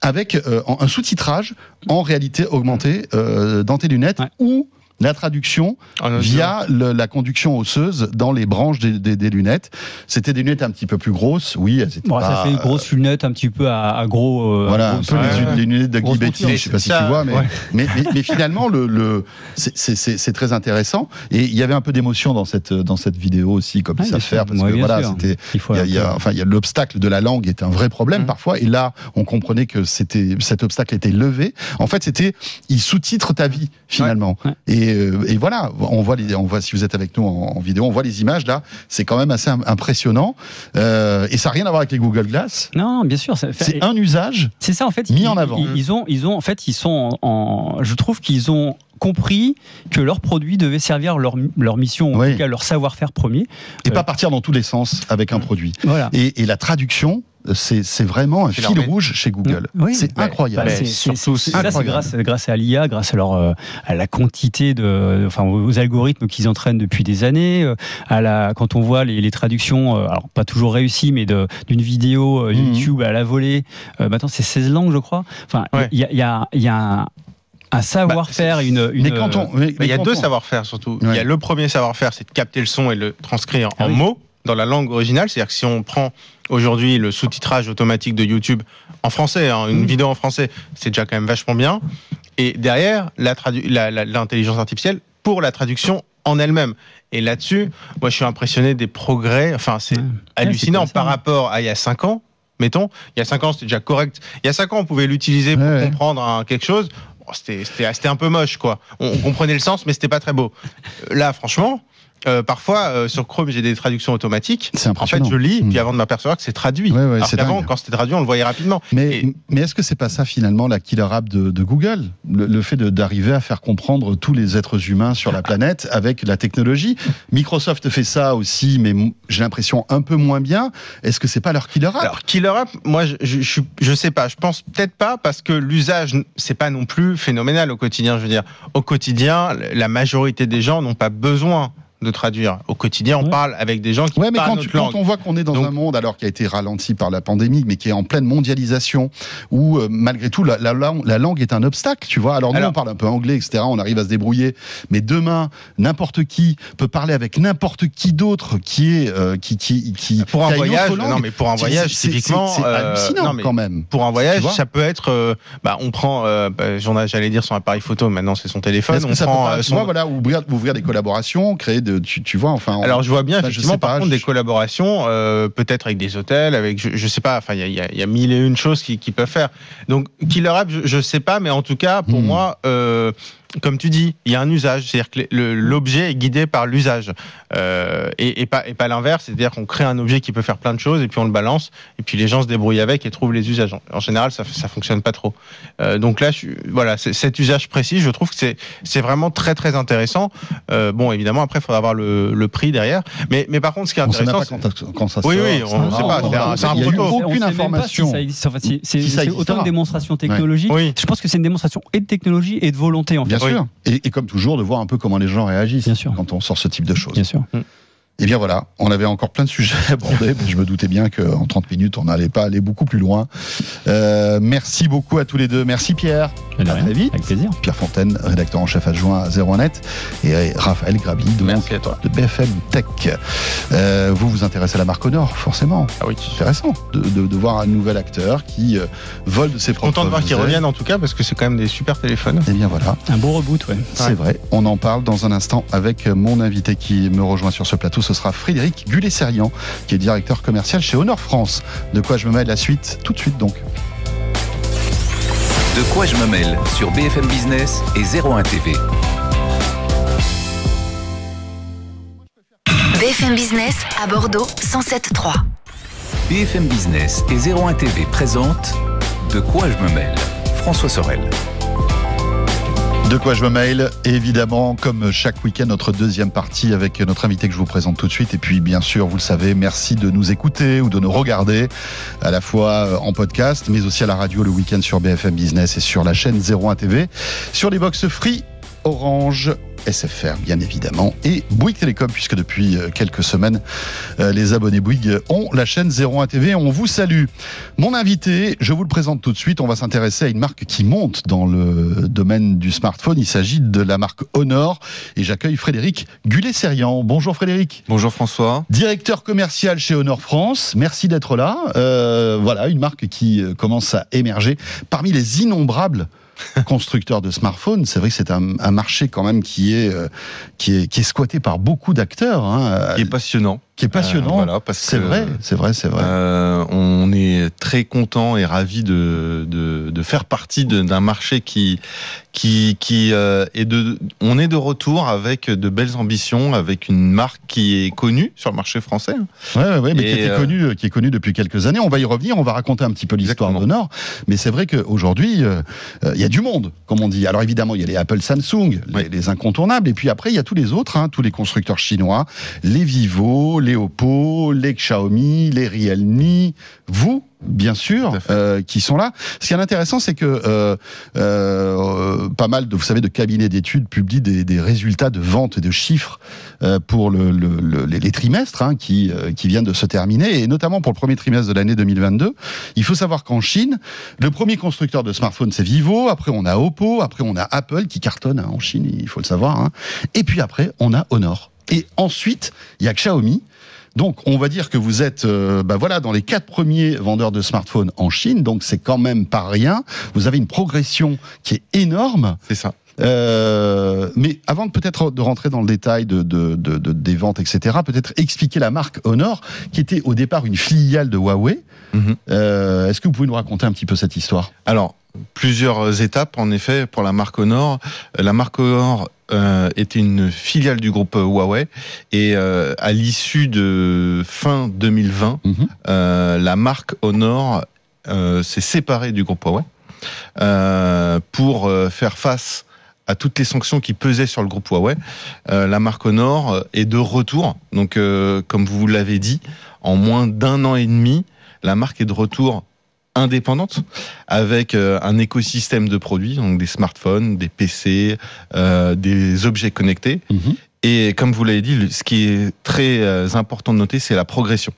avec un sous-titrage en réalité augmentée euh, dans tes lunettes ou la traduction via la conduction osseuse dans les branches des, lunettes. C'était des lunettes un petit peu plus grosses, oui. Bon, ça fait une grosse lunette un petit peu à, gros. Euh, voilà, un peu les, lunettes de Guy Betty, je sais pas si tu vois, mais, mais, finalement, le, le c'est très intéressant. Et il y avait un peu d'émotion dans cette, dans cette vidéo aussi, comme ça se faire, parce que voilà, c'était. Enfin, il y a l'obstacle de la langue était un vrai problème mmh. parfois, et là, on comprenait que c'était cet obstacle était levé. En fait, c'était, il sous-titre ta vie finalement. Et euh, et, voilà, on voit, les, on voit si vous êtes avec nous en, vidéo, on voit les images là. C'est quand même assez impressionnant. Euh, et ça n'a rien à voir avec les Google Glass. Non, bien sûr. C'est un usage. C'est ça en fait. Mis en avant. Ils, ont, ils ont, en fait, ils sont en. je trouve qu'ils ont compris que leur produit devait servir leur, leur mission, en tout cas leur savoir-faire premier. Et pas euh, partir dans tous les sens avec un produit. Voilà. Et, et la traduction, c'est vraiment un fil rouge chez Google. c'est incroyable. c'est surtout ça, c'est grâce, grâce à l'IA, grâce à, leur, à la quantité de, enfin, aux algorithmes qu'ils entraînent depuis des années. Euh, à la, quand on voit les, les traductions, euh, alors pas toujours réussies, mais d'une vidéo mhm. YouTube à la volée. maintenant, c'est 16 langues, je crois. Enfin, il y a, y a, y a un, savoir-faire, une, une, Mais il y a deux savoir-faire surtout. Il y a le premier savoir-faire, c'est de capter le son et le transcrire en ah mots dans la langue originale. C'est-à-dire que si on prend aujourd'hui le sous-titrage automatique de YouTube en français, hein, une mmh. vidéo en français, c'est déjà quand même vachement bien. Et derrière, l'intelligence artificielle pour la traduction en elle-même. Et là-dessus, moi, je suis impressionné des progrès. Enfin, c'est hallucinant par rapport à il y a 5 ans. Mettons, il y a 5 ans, c'était déjà correct. Il y a 5 ans, on pouvait l'utiliser pour comprendre quelque chose. C'était un peu moche, quoi. On, on comprenait le sens, mais c'était pas très beau. Là, franchement, euh, parfois, euh, sur Chrome, j'ai des traductions automatiques. C'est impressionnant. En fait, je lis, puis hmm. avant de m'apercevoir que c'est traduit. Ouais, ouais, avant, quand c'était traduit, on le voyait rapidement. Mais, mais est-ce que c'est pas ça, finalement, la killer app de, de Google? Le, fait d'arriver à faire comprendre tous les êtres humains sur la planète avec la technologie? Microsoft fait ça aussi, mais j'ai l'impression un peu moins bien. Est-ce que c'est pas leur killer app? Alors, killer app, moi, je, je, je sais pas. Je pense peut-être pas, parce que l'usage, c'est pas non plus phénoménal au quotidien. Je veux dire, au quotidien, la majorité des gens n'ont pas besoin de traduire. Au quotidien, on parle avec des gens qui ouais, mais parlent quand, notre tu, langue. quand on voit qu'on est dans un monde alors qui a été ralenti par la pandémie, mais qui est en pleine mondialisation, où euh, malgré tout la, la, la, langue est un obstacle, tu vois. Alors nous, Alors- on parle un peu anglais, etc. On arrive à se débrouiller, mais demain, n'importe qui peut parler avec n'importe qui d'autre qui est euh, qui qui qui Pour un qui a une voyage, non mais pour un voyage, typiquement, c'est euh, hallucinant non, quand même. Pour un voyage, ça peut être, euh, bah, on prend, bah, j'allais dire son appareil photo, maintenant c'est son téléphone. On prend son- voilà, ouvrir, ouvrir des collaborations, créer de, tu, tu vois, enfin. Alors je vois bien effectivement sais pas, par contre je- des collaborations, euh, peut-être avec des hôtels, avec je, je sais pas, enfin il y a, y y mille et une choses qui, qui peuvent faire. Donc Killer App, je, je sais pas, mais en tout cas pour Hmm. moi, euh, comme tu dis, il y a un usage, c'est-à-dire que l'objet est guidé par l'usage euh, et, et pas et pas l'inverse, c'est-à-dire qu'on crée un objet qui peut faire plein de choses et puis on le balance et puis les gens se débrouillent avec et trouvent les usages. En, général, ça ça fonctionne pas trop. Euh, donc là, je, voilà, cet usage précis, je trouve que c'est c'est vraiment très très intéressant. Euh, bon, évidemment, après, il faudra avoir le, le prix derrière. Mais, mais par contre, ce qui est on sait même intéressant, pas c'est- quand, quand ça Oui, sort. oui, on ça- sait pas, c'est un- proto. On aucune pas si information. c'est Si c'est existera. autant une démonstration technologique. Oui. Je pense que c'est une démonstration et de technologie et de volonté en fait. Bien sûr. Et, et comme toujours, de voir un peu comment les gens réagissent Bien sûr. quand on sort ce type de choses. Bien sûr. Et bien voilà, on avait encore plein de sujets à aborder, mais je me doutais bien qu'en 30 minutes, on n'allait pas aller beaucoup plus loin. Euh, merci beaucoup à tous les deux. Merci Pierre. À très vite. Avec plaisir. Pierre Fontaine, rédacteur en chef adjoint à 01net, et Raphaël Grabi, donc, Merci à toi. de BFM Tech. Euh, vous vous intéressez à la marque Honor, forcément. Ah oui. Intéressant de, de- de voir un nouvel acteur qui euh, vole de ses propres Content de voir qu'ils ailes. reviennent en tout cas parce que c'est quand même des super téléphones. Et bien voilà, Un beau reboot, ouais. c'est vrai. On en parle dans un instant avec mon invité qui me rejoint sur ce plateau. Ce sera Frédéric Gullet-Serian, qui est directeur commercial chez Honor France. De quoi je me mêle la suite tout de suite donc. De quoi je me mêle sur BFM Business et 01 TV. BFM Business à Bordeaux 107.3. BFM Business et 01 TV présentent De quoi je me mêle. François Sorel. De quoi je me mail Évidemment, comme chaque week-end, notre deuxième partie avec notre invité que je vous présente tout de suite. Et puis, bien sûr, vous le savez, merci de nous écouter ou de nous regarder, à la fois en podcast, mais aussi à la radio le week-end sur BFM Business et sur la chaîne 01 TV, sur les box free, Orange, SFR bien évidemment, et Bouygues Télécom, puisque depuis euh, quelques semaines, euh, les abonnés Bouygues ont la chaîne 01 TV. On vous salue. Mon invité, je vous le présente tout de suite. On va s'intéresser à une marque qui monte dans le domaine du smartphone. Il s'agit de la marque Honor. Et j'accueille Frédéric Gullet-Serian. Bonjour Frédéric. Bonjour François. Directeur commercial chez Honor France. Merci d'être là. Euh, voilà, une marque qui commence à émerger parmi les innombrables constructeurs de smartphones. C'est vrai que c'est un, marché quand même qui est, euh, qui est, qui est squatté par beaucoup d'acteurs. Hein, est passionnant. Qui est passionnant. Euh, voilà, parce c'est vrai, c'est vrai, c'est vrai. Euh, on est très content et ravi de, de, de faire partie de- d'un marché qui qui qui euh, est de on est de retour avec de belles ambitions avec une marque qui est connue sur le marché français. Ouais, ouais, ouais, mais Et, qui était euh, connu, qui est connu depuis quelques années. On va y revenir, on va raconter un petit peu l'histoire Exactement. d'Honor. Mais c'est vrai qu'aujourd'hui, euh, euh, il y a du monde, comme on dit. Alors évidemment, il y a les Apple, Samsung, les incontournables. Et puis après, il y a tous les autres, hein, tous les constructeurs chinois, les Vivo, les Oppo, les Xiaomi, les Realme, vous. Bien sûr, euh, qui sont là. Ce qui est intéressant, c'est que euh, euh, pas mal de, vous savez, de cabinets d'études publient des, des résultats de vente et de chiffres pour le, le- le- les, trimestres hein, qui, qui viennent de se terminer, et notamment pour le premier trimestre de l'année 2022. Il faut savoir qu'en Chine, le premier constructeur de smartphones, c'est Vivo, après on a Oppo, après on a Apple qui cartonne hein, en Chine, il faut le savoir, hein. et puis après on a Honor. Et ensuite, il y a Xiaomi. Donc, on va dire que vous êtes, euh, bah voilà, dans les quatre premiers vendeurs de smartphones en Chine. Donc, c'est quand même pas rien. Vous avez une progression qui est énorme. C'est ça. Euh, mais avant de peut-être de rentrer dans le détail de, de- de- de- des ventes, etc., peut-être expliquer la marque Honor, qui était au départ une filiale de Huawei. Mhm. Euh, Est-ce que vous pouvez nous raconter un petit peu cette histoire? Alors, plusieurs étapes en effet pour la marque Honor. Euh, La marque Honor euh, était une filiale du groupe Huawei et euh, à l'issue de fin 2020, Mhm. euh, la marque Honor s'est séparée du groupe Huawei pour faire face à toutes les sanctions qui pesaient sur le groupe Huawei. La marque Honor est de retour. Donc, comme vous l'avez dit, en moins d'un an et demi, la marque est de retour indépendante avec euh, un écosystème de produits, donc des smartphones, des PC, euh, des objets connectés. Mhm. Et comme vous l'avez dit, ce qui est très euh, important de noter, c'est la progression.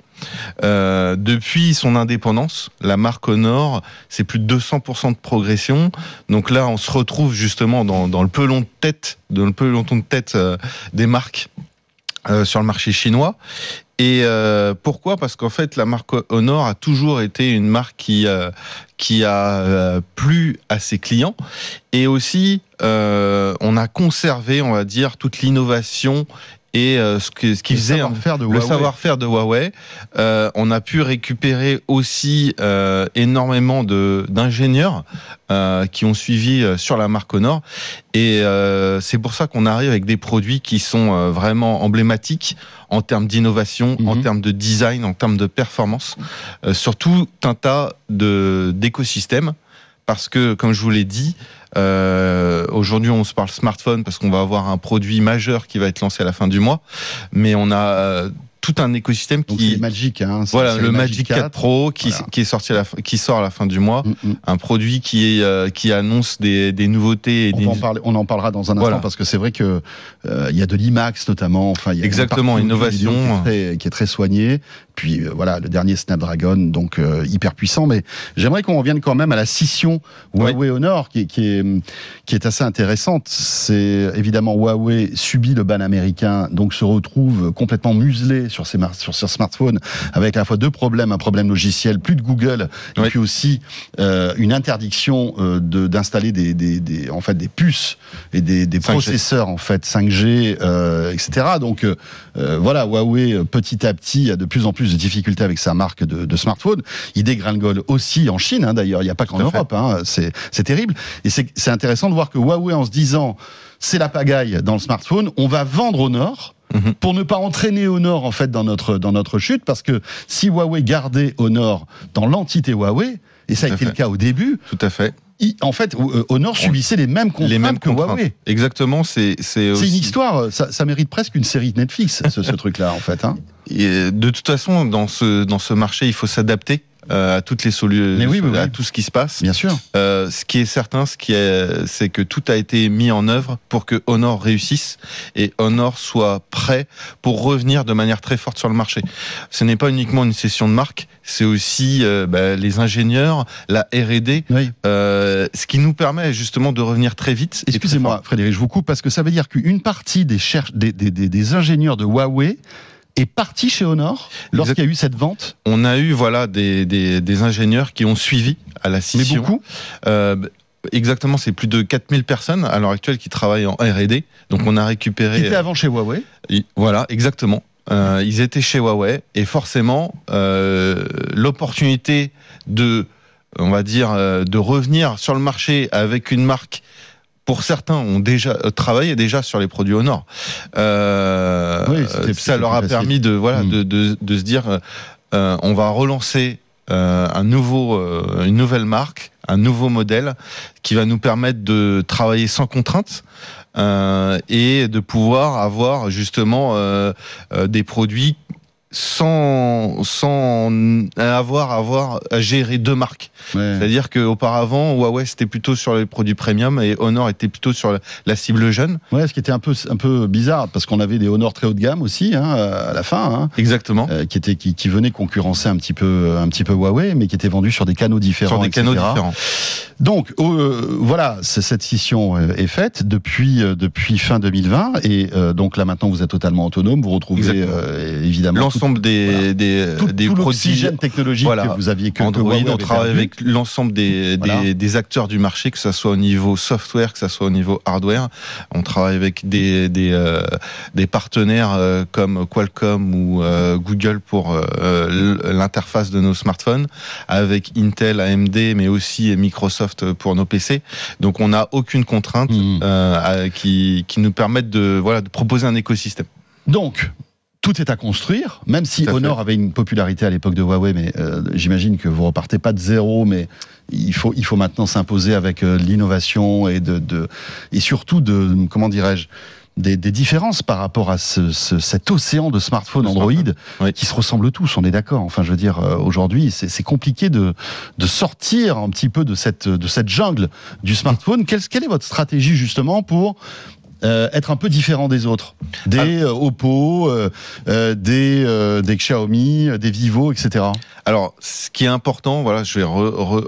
Euh, depuis son indépendance, la marque Honor, c'est plus de 200% de progression. Donc là, on se retrouve justement dans, dans le pelon de tête, dans le peloton de tête euh, des marques euh, sur le marché chinois. Et euh, pourquoi? Parce qu'en fait, la marque Honor a toujours été une marque qui euh, qui a plu à ses clients, et aussi on a conservé, on va dire, toute l'innovation et euh, ce qui, ce savoir de le savoir-faire de Huawei. Euh, on a pu récupérer aussi euh, énormément de d'ingénieurs euh, qui ont suivi euh, sur la marque Honor et euh, c'est pour ça qu'on arrive avec des produits qui sont vraiment emblématiques en termes d'innovation, en mhm. termes de design, en termes de performance, sur tout un tas de d'écosystèmes parce que, comme je vous l'ai dit, euh, aujourd'hui on se parle smartphone parce qu'on va avoir un produit majeur qui va être lancé à la fin du mois, mais on a euh, tout un écosystème qui est Magic hein, voilà le, Magic 4, Pro qui, qui est sorti à la, qui sort à la fin du mois. Mm, mm. un produit qui est euh, qui annonce des, des nouveautés et on, des... en parler, on en parlera dans un instant parce que c'est vrai que euh, il y a de l'IMAX notamment. Enfin il y a exactement innovation. qui est, très, qui est, très, soignée puis euh, voilà le dernier Snapdragon donc hyper puissant. Mais j'aimerais qu'on revienne quand même à la scission Huawei Honor qui, qui est qui est assez intéressante. C'est évidemment Huawei subit le ban américain donc se retrouve complètement muselé sur ses, sur ses smartphones avec à la fois deux problèmes, un problème logiciel, plus de Google, et puis aussi euh, une interdiction euh, d'installer des, des, des, en fait, des puces et des, des processeurs en fait 5G, euh, etc. Donc euh, voilà, Huawei petit à petit a de plus en plus de difficultés avec sa marque de, de smartphone. Il dégringole aussi en Chine, hein, d'ailleurs. Il n'y a pas qu'en Europe. Hein, c'est terrible. Et c'est intéressant de voir que Huawei, en se disant c'est la pagaille dans le smartphone, on va vendre au nord Mhm. pour ne pas entraîner Honor en fait dans notre dans notre chute parce que si Huawei gardait Honor dans l'entité Huawei et ça a été le cas au début tout à fait en fait, euh, Honor subissait les mêmes contraintes les mêmes que Huawei. Exactement, c'est c'est une histoire. Ça, ça, mérite presque une série de Netflix, ce, ce truc-là, en fait. Hein. De toute façon, dans ce dans ce marché, il faut s'adapter. Euh, à toutes les solutions, oui, à tout ce qui se passe. Bien sûr. Euh, ce qui est certain, ce qui est, c'est que tout a été mis en œuvre pour que Honor réussisse et Honor soit prêt pour revenir de manière très forte sur le marché. Ce n'est pas uniquement une session de marque, c'est aussi euh, bah, les ingénieurs, la R&D, euh, ce qui nous permet justement de revenir très vite. Excusez-moi, Frédéric, je vous coupe parce que ça veut dire qu'une partie des, des, des, des ingénieurs de Huawei est parti chez Honor lorsqu'il y a eu cette vente On a eu voilà des, des, des, ingénieurs qui ont suivi à la scission. Mais beaucoup euh, Exactement, c'est plus de 4000 personnes à l'heure actuelle qui travaillent en R&D. Donc on a récupéré... Qui étaient avant chez Huawei Voilà, exactement. Euh, ils étaient chez Huawei et forcément euh, l'opportunité de, on va dire, euh, de revenir sur le marché avec une marque pour certains, ont déjà euh, travaillé déjà sur les produits Honor. Euh, oui, ça leur a permis de voilà mm. de, de, de, se dire euh, on va relancer euh, un nouveau euh, une nouvelle marque, un nouveau modèle qui va nous permettre de travailler sans contrainte. Euh, et de pouvoir avoir justement des produits sans, sans avoir, avoir à gérer deux marques. C'est-à-dire qu'auparavant, Huawei c'était plutôt sur les produits premium et Honor était plutôt sur la cible jeune. Ouais, ce qui était un peu, un peu bizarre parce qu'on avait des Honor très haut de gamme aussi hein, à la fin. Hein, Exactement. Euh, qui, était, qui, qui venaient concurrencer un petit, peu, un petit peu Huawei, mais qui étaient vendus sur des canaux différents. Sur des canaux différents. Donc euh, voilà, cette scission euh, est faite depuis, depuis fin 2020 et donc là maintenant vous êtes totalement autonome, vous retrouvez évidemment l'ensemble des, des, tout, des produits technologiques que vous aviez que Android, on travaille avec l'ensemble des, des, des, acteurs du marché, que ce soit au niveau software, que ce soit au niveau hardware. On travaille avec des, des, euh, des partenaires euh, comme Qualcomm ou euh, Google pour l'interface de nos smartphones, avec Intel, AMD, mais aussi Microsoft pour nos PC. Donc on n'a aucune contrainte mmh. qui, qui nous permette de, voilà, de proposer un écosystème. Donc, tout est à construire, même si Honor avait une popularité à l'époque de Huawei, mais euh, j'imagine que vous repartez pas de zéro, mais il faut, il faut maintenant s'imposer avec euh, l'innovation et de, de, et surtout de, comment dirais-je, des, des, différences par rapport à ce, ce, cet océan de smartphones Android qui se ressemblent tous, on est d'accord. Enfin, je veux dire, euh, aujourd'hui, c'est compliqué de, de sortir un petit peu de cette, de cette jungle du smartphone. Quelle, quelle est votre stratégie justement pour être un peu différent des autres, des ah. Oppo, des, des Xiaomi, des Vivo, etc. Alors, ce qui est important, voilà, je vais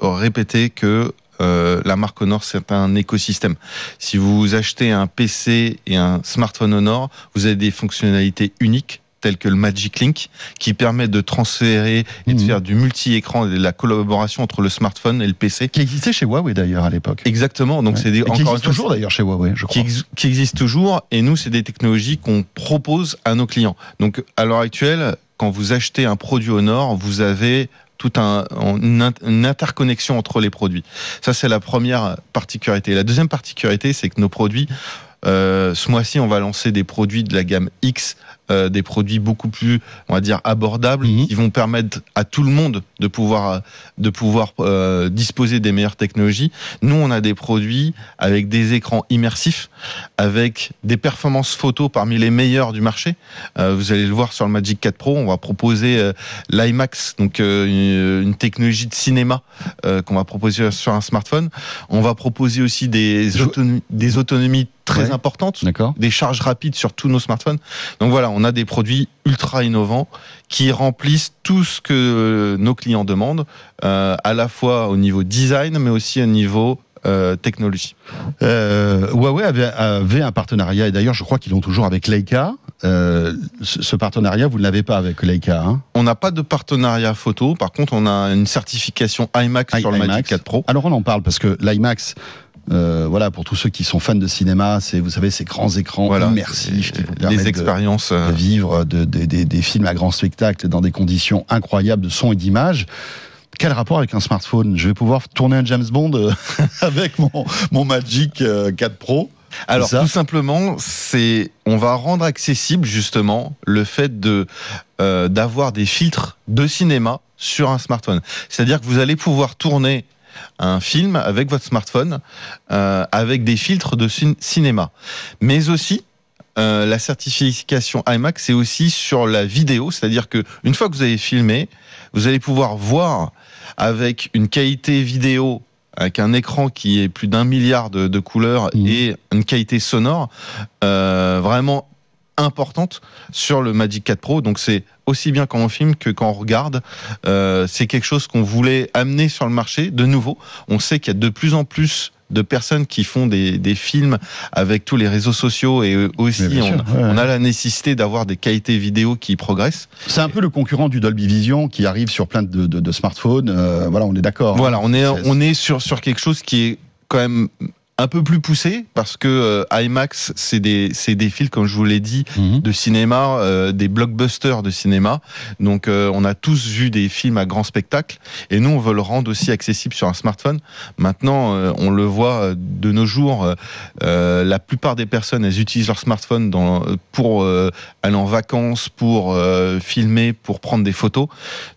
répéter que euh, la marque Honor, c'est un écosystème. Si vous achetez un PC et un smartphone Honor, vous avez des fonctionnalités uniques telles que le Magic Link, qui permet de transférer et de mhm. faire du multi-écran et de la collaboration entre le smartphone et le PC. Qui existait chez Huawei d'ailleurs à l'époque. Exactement. Donc c'est des, qui existe toujours d'ailleurs chez Huawei, je crois. Qui, qui existe toujours. Et nous, c'est des technologies qu'on propose à nos clients. Donc à l'heure actuelle, quand vous achetez un produit Honor, vous avez toute un, une interconnexion entre les produits. Ça, c'est la première particularité. La deuxième particularité, c'est que nos produits, euh, ce mois-ci, on va lancer des produits de la gamme X euh, des produits beaucoup plus, on va dire, abordables, mhm. qui vont permettre à tout le monde de pouvoir, de pouvoir euh, disposer des meilleures technologies. Nous, on a des produits avec des écrans immersifs, avec des performances photo parmi les meilleures du marché. Euh, vous allez le voir sur le Magic 4 Pro, on va proposer euh, l'IMAX, donc euh, une, une, technologie de cinéma qu'on va proposer sur un smartphone. On va proposer aussi des, des autonomies très importantes, des charges rapides sur tous nos smartphones. Donc voilà, on a des produits ultra innovants qui remplissent tout ce que nos clients demandent, euh, à la fois au niveau design, mais aussi au niveau euh, technologie. Euh, Huawei avait, avait, un partenariat, et d'ailleurs je crois qu'ils l'ont toujours avec Leica. Euh, ce, partenariat, vous ne l'avez pas avec Leica hein? On n'a pas de partenariat photo, par contre on a une certification IMAX sur le Magic 4 Pro. Alors on en parle parce que l'IMAX, euh, voilà, pour tous ceux qui sont fans de cinéma, c'est vous savez ces grands écrans immersifs, des expériences, de, vivre des films à grand spectacle dans des conditions incroyables de son et d'image. Quel rapport avec un smartphone? Je vais pouvoir tourner un James Bond euh, avec mon, mon Magic 4 euh, Pro. Alors tout simplement, c'est on va rendre accessible justement le fait de euh, d'avoir des filtres de cinéma sur un smartphone. C'est-à-dire que vous allez pouvoir tourner un film avec votre smartphone avec des filtres de cinéma, mais aussi la certification IMAX, c'est aussi sur la vidéo, c'est-à-dire que une fois que vous avez filmé, vous allez pouvoir voir avec une qualité vidéo avec un écran qui est plus d'un milliard de, couleurs mmh. et une qualité sonore euh, vraiment importante sur le Magic 4 Pro. Donc c'est aussi bien quand on filme que quand on regarde. Euh, c'est quelque chose qu'on voulait amener sur le marché de nouveau. On sait qu'il y a de plus en plus de personnes qui font des, des, films avec tous les réseaux sociaux et aussi on, a la nécessité d'avoir des qualités vidéo qui progressent. C'est un peu le concurrent du Dolby Vision qui arrive sur plein de, de, de smartphones. Euh, voilà, on est d'accord. Voilà, on est, on est sur, sur quelque chose qui est quand même un peu plus poussé parce que euh, IMAX c'est des c'est des films comme je vous l'ai dit mhm. de cinéma euh, des blockbusters de cinéma. Donc euh, on a tous vu des films à grand spectacle et nous on veut le rendre aussi accessible sur un smartphone. Maintenant on le voit de nos jours la plupart des personnes elles utilisent leur smartphone dans pour aller en vacances pour filmer pour prendre des photos.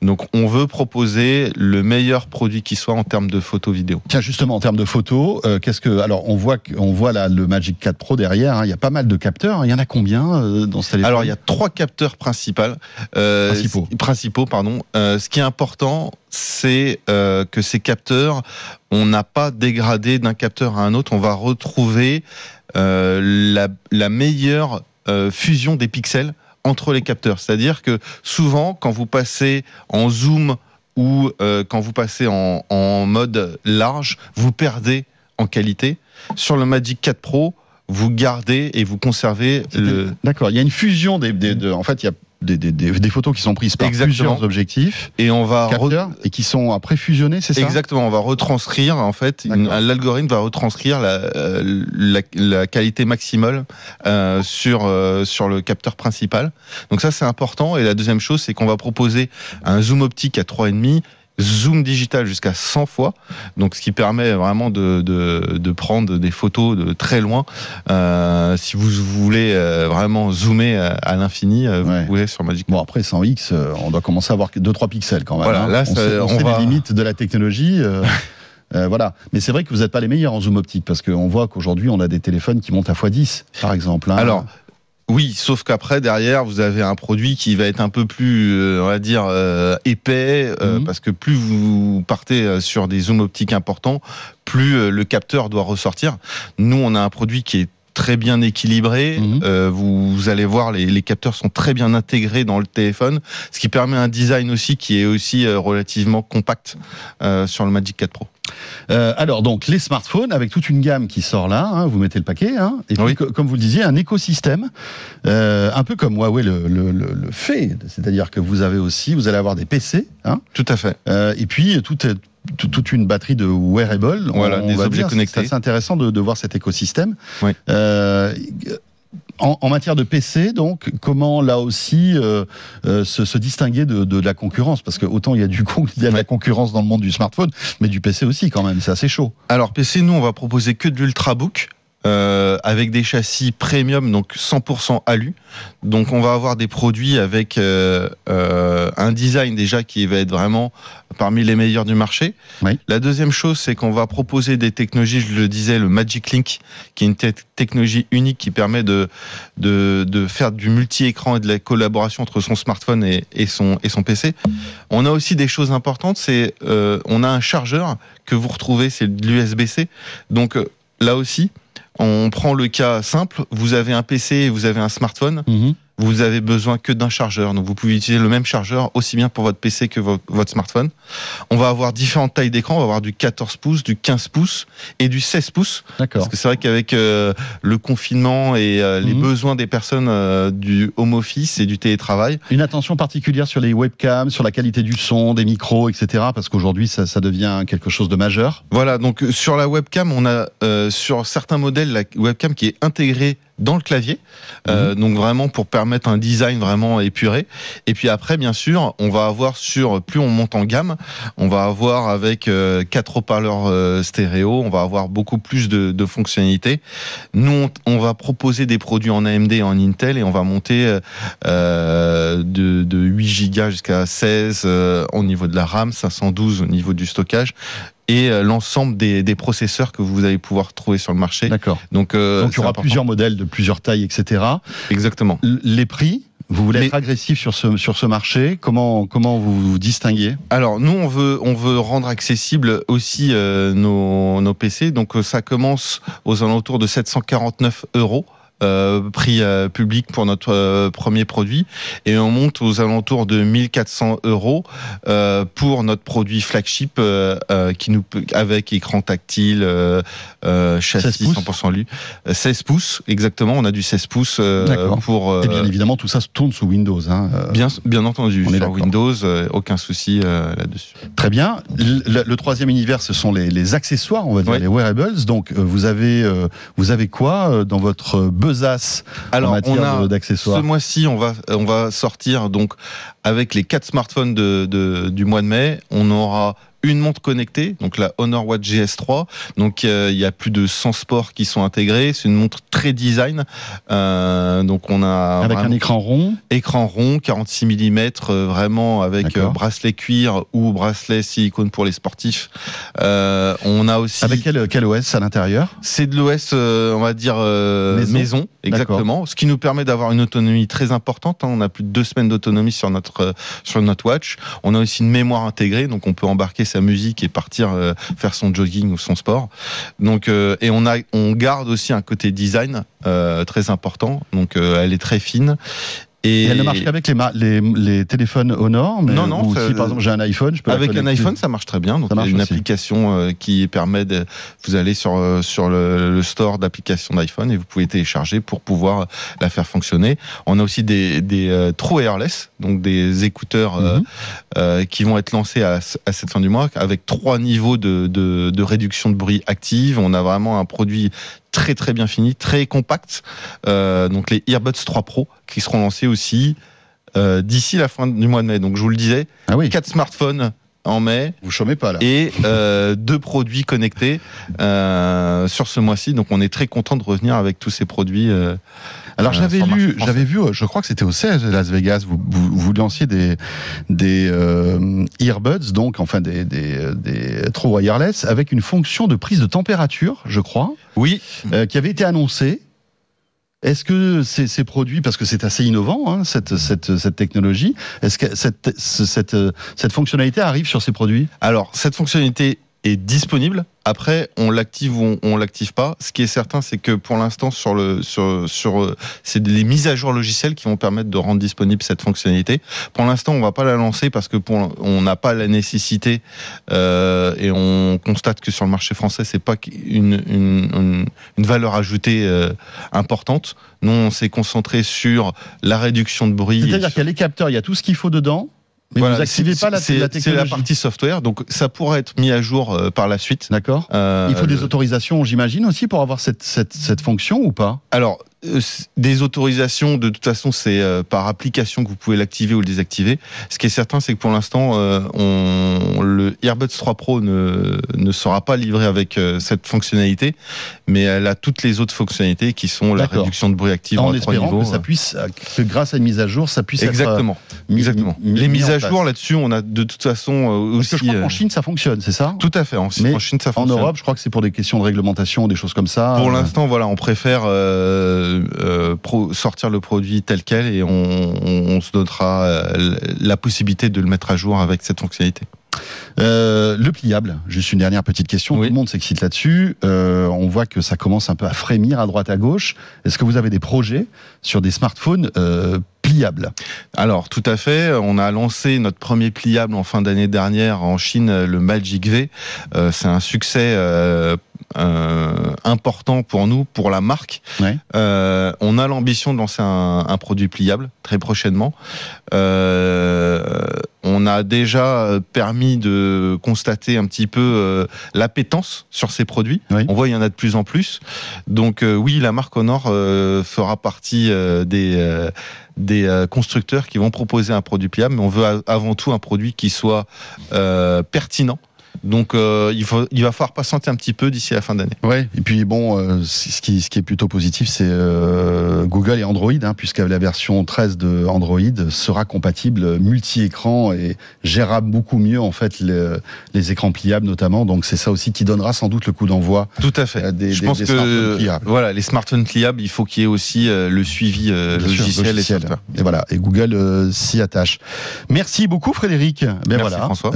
Donc on veut proposer le meilleur produit qui soit en termes de photos vidéo. Tiens justement en termes de photos qu'est-ce que alors, on voit, on voit là, le Magic 4 Pro derrière. Hein. il y a pas mal de capteurs. Il y en a combien euh, dans ce téléphone Alors, il y a trois capteurs principaux. Euh, principaux. Principaux, pardon. Euh, ce qui est important, c'est que ces capteurs, on n'a pas dégradé d'un capteur à un autre. On va retrouver la, la, meilleure fusion des pixels entre les capteurs. C'est-à-dire que souvent, quand vous passez en zoom ou quand vous passez en, en, mode large, vous perdez en qualité. Sur le Magic 4 Pro, vous gardez et vous conservez le. D'accord. Il y a une fusion des, de, en fait, il y a des, des, des, photos qui sont prises par plusieurs objectifs et on va et qui sont après fusionnés, c'est ça? Exactement. On va retranscrire en fait. L'algorithme va retranscrire la, euh, la, la qualité maximale euh, sur euh, sur le capteur principal. Donc ça c'est important. Et la deuxième chose, c'est qu'on va proposer un zoom optique à 3,5 zoom digital jusqu'à 100 fois, donc ce qui permet vraiment de, de, de prendre des photos de très loin. Euh, si vous voulez euh, vraiment zoomer à, l'infini, euh, vous pouvez sur Magic. Bon après 100x, on doit commencer à avoir 2-3 pixels quand même. Voilà, hein. là, on, sait, on, les limites de la technologie. Euh, voilà. Mais c'est vrai que vous n'êtes pas les meilleurs en zoom optique parce qu'on voit qu'aujourd'hui on a des téléphones qui montent à x10 par exemple. Hein. Alors oui, sauf qu'après derrière vous avez un produit qui va être un peu plus, euh, on va dire, euh, épais, euh, mhm. parce que plus vous partez sur des zooms optiques importants, plus le capteur doit ressortir. Nous, on a un produit qui est très bien équilibré. Mhm. Euh, vous, vous allez voir, les, les capteurs sont très bien intégrés dans le téléphone, ce qui permet un design aussi qui est aussi euh, relativement compact euh, sur le Magic 4 Pro. Euh, alors donc les smartphones avec toute une gamme qui sort là, hein, vous mettez le paquet, hein, et puis Oui. comme vous le disiez, un écosystème, euh, un peu comme Huawei le, le, le- le fait, c'est-à-dire que vous avez aussi, vous allez avoir des PC, hein, Tout à fait. euh, et puis tout- toute une batterie de wearables, Voilà, on des objets dire. connectés. C'est assez intéressant de, de voir cet écosystème. Oui. Euh, en, en matière de PC, donc, comment là aussi euh, euh, se, se distinguer de, de la concurrence? Parce que autant il y a du con- il y a de la concurrence dans le monde du smartphone, mais du PC aussi quand même, c'est assez chaud. Alors PC, nous, on va proposer que de l'ultrabook. Euh, avec des châssis premium, donc 100% alu. Donc on va avoir des produits avec euh, euh, un design déjà qui va être vraiment parmi les meilleurs du marché. Oui. La deuxième chose, c'est qu'on va proposer des technologies, je le disais, le Magic Link, qui est une te- technologie unique qui permet de, de, de faire du multi-écran et de la collaboration entre son smartphone et, et son, et son PC. On a aussi des choses importantes, c'est on a un chargeur que vous retrouvez, c'est de l'USB-C. Donc là aussi, on prend le cas simple, vous avez un PC et vous avez un smartphone, vous avez besoin que d'un chargeur. Donc vous pouvez utiliser le même chargeur aussi bien pour votre PC que vo- votre smartphone. On va avoir différentes tailles d'écran, on va avoir du 14 pouces, du 15 pouces et du 16 pouces. D'accord. Parce que c'est vrai qu'avec euh, le confinement et euh, les Mhm. besoins des personnes euh, du home office et du télétravail, Une attention particulière sur les webcams, sur la qualité du son, des micros, etc. Parce qu'aujourd'hui, ça, ça devient quelque chose de majeur. Voilà, donc sur la webcam, on a sur certains modèles la webcam qui est intégrée dans le clavier, euh, donc vraiment pour permettre un design vraiment épuré. Et puis après, bien sûr, on va avoir sur plus on monte en gamme, on va avoir avec euh, quatre haut-parleurs euh, stéréo, on va avoir beaucoup plus de, de fonctionnalités. Nous, on, on va proposer des produits en AMD et en Intel et on va monter de, de 8 Go jusqu'à 16 euh, au niveau de la RAM, 512 au niveau du stockage et euh, l'ensemble des, des processeurs que vous allez pouvoir trouver sur le marché. D'accord. Donc, euh, Donc il y aura important. plusieurs modèles de plusieurs tailles, etc. Exactement. L- Les prix, vous voulez être agressif sur ce, sur ce marché. Comment, comment vous vous distinguez? Alors nous on veut on veut rendre accessible aussi euh, nos, nos PC donc euh, ça commence aux alentours de 749 euros. Euh, prix euh, public pour notre euh, premier produit et on monte aux alentours de 1400 euros pour notre produit flagship qui nous avec écran tactile châssis 16 pouces 100% lu Euh, 16 pouces exactement on a du 16 pouces pour Et bien évidemment, tout ça se tourne sous Windows. hein. Bien bien entendu On est sur. Windows aucun souci là-dessus Très bien. Le, troisième univers, ce sont les, les accessoires, on va dire, Oui. les wearables. Donc, vous avez, vous avez quoi dans votre besace en Alors, matière a de- d'accessoires ce mois-ci, on va on va sortir donc avec les quatre smartphones de, de- du mois de mai. On aura une montre connectée, donc la Honor Watch GS3. Donc euh, il y a plus de 100 sports qui sont intégrés. C'est une montre très design. Euh, donc on a Avec un écran rond. écran rond, 46 mm, euh, vraiment avec bracelet cuir ou bracelet silicone pour les sportifs. Euh, on a aussi Avec quel, quel OS à l'intérieur? C'est de l'OS, on va dire Maison. maison, exactement. Ce qui nous permet d'avoir une autonomie très importante. hein. On a plus de deux semaines d'autonomie sur notre sur notre watch. On a aussi une mémoire intégrée, donc on peut embarquer sa musique et partir euh, faire son jogging ou son sport. Donc euh, et on a on garde aussi un côté design euh, très important. Donc elle est très fine. Et elle ne marche qu'avec les, ma- les, les téléphones Honor mais Non, non, ou ça- si par exemple j'ai un iPhone, je peux Avec un iPhone, ça marche très bien. Donc, il y a marche une aussi. application euh, qui permet de. Vous allez sur, euh, sur le, le store d'applications d'iPhone et vous pouvez télécharger pour pouvoir la faire fonctionner. On a aussi des, des euh, True Wireless, donc des écouteurs euh, Mhm. euh, qui vont être lancés à, à cette fin du mois avec trois niveaux de, de, de réduction de bruit active. On a vraiment un produit très très bien fini, très compact. Euh, donc les Earbuds 3 Pro qui seront lancés aussi euh, d'ici la fin du mois de mai. Donc je vous le disais, Ah oui, quatre smartphones en mai vous chômez pas là. et euh, deux produits connectés sur ce mois-ci. Donc on est très content de revenir avec tous ces produits. Alors euh, j'avais lu, j'avais vu, euh, je crois que c'était au CES de Las Vegas, vous, vous, vous lanciez des, des euh, earbuds, donc enfin des, des, des True Wireless, avec une fonction de prise de température, je crois, Oui, euh, qui avait été annoncée. Est-ce que ces, ces produits, parce que c'est assez innovant, hein, cette, cette, cette technologie, est-ce que cette, ce- cette, cette fonctionnalité arrive sur ces produits? Alors cette fonctionnalité est disponible. Après, on l'active ou on, l'active pas. Ce qui est certain, c'est que pour l'instant, sur le sur sur c'est les mises à jour logicielles qui vont permettre de rendre disponible cette fonctionnalité. Pour l'instant, on va pas la lancer parce que pour, on n'a pas la nécessité euh, et on constate que sur le marché français, c'est pas une, une, une, valeur ajoutée euh, importante. Nous, on s'est concentré sur la réduction de bruit. C'est-à-dire qu'il y a les capteurs, il y a tout ce qu'il faut dedans. Mais vous n'activez pas la, la technologie. C'est la partie software, donc ça pourrait être mis à jour euh, par la suite. D'accord. Euh, Il faut des autorisations, j'imagine aussi, pour avoir cette, cette, cette fonction ou pas? Alors, des autorisations, de toute façon, c'est euh, par application que vous pouvez l'activer ou le désactiver. Ce qui est certain, c'est que pour l'instant, euh, on, le Earbuds 3 Pro ne, ne sera pas livré avec cette fonctionnalité, mais elle a toutes les autres fonctionnalités qui sont la réduction de bruit active en, espérant que ça puisse, que grâce à une mise à jour, ça puisse exactement, être exactement. les mises à jour là-dessus, on a de toute façon aussi. Parce que je crois qu'en Chine, ça fonctionne, c'est ça? Tout à fait. En, Chine, ça fonctionne. En Europe, je crois que c'est pour des questions de réglementation, des choses comme ça. Pour l'instant, voilà, on préfère. Euh, sortir le produit tel quel et on, se donnera euh, la possibilité de le mettre à jour avec cette fonctionnalité. Euh, le pliable, juste une dernière petite question. Tout le monde s'excite là-dessus. on voit que ça commence un peu à frémir à droite à gauche. Est-ce que vous avez des projets sur des smartphones pliables Alors tout à fait. On a lancé notre premier pliable en fin d'année dernière en Chine, le Magic V. C'est un succès euh, important pour nous, pour la marque. Euh, on a l'ambition de lancer un, produit pliable très prochainement. Euh, on a déjà permis de constater un petit peu l'appétence sur ces produits. On voit il y en a de plus en plus. Donc oui, la marque Honor fera partie des des constructeurs qui vont proposer un produit pliable, mais on veut avant tout un produit qui soit pertinent donc euh, il, faut, il va falloir patienter un petit peu d'ici la fin d'année. Ouais. Et puis bon, euh, ce, qui, ce qui est plutôt positif, c'est euh, Google et Android, hein, puisque la version 13 de Android sera compatible multi-écran et gérera beaucoup mieux en fait les, écrans pliables notamment. Donc c'est ça aussi qui donnera sans doute le coup d'envoi. Tout à fait. Des, Je pense que voilà, les smartphones pliables, il faut qu'il y ait aussi le suivi logiciel, et software. Et voilà. Et Google s'y attache. Merci beaucoup Frédéric. Ben Merci voilà. François.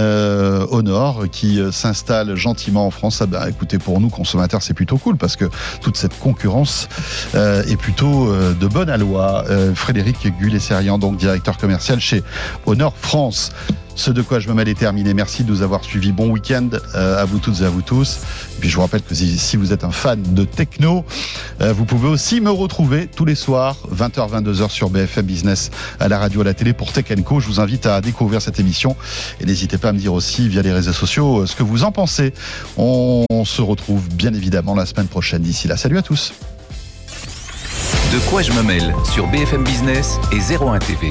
Honor qui euh, s'installe gentiment en France, ah bah, écoutez, pour nous consommateurs, c'est plutôt cool parce que toute cette concurrence euh, est plutôt euh, de bonne aloi. Frédéric Gullet-Serian, donc directeur commercial chez Honor France. Ce de quoi je me mêle est terminé. Merci de nous avoir suivis. Bon week-end euh, à vous toutes et à vous tous. Et puis je vous rappelle que si, vous êtes un fan de techno, euh, vous pouvez aussi me retrouver tous les soirs, 20h, 22h sur BFM Business, à la radio, à la télé pour Tech Co. Je vous invite à découvrir cette émission et n'hésitez pas à me dire aussi via les réseaux sociaux euh, ce que vous en pensez. On, se retrouve bien évidemment la semaine prochaine. D'ici là, salut à tous. De quoi je me mêle sur BFM Business et 01 TV.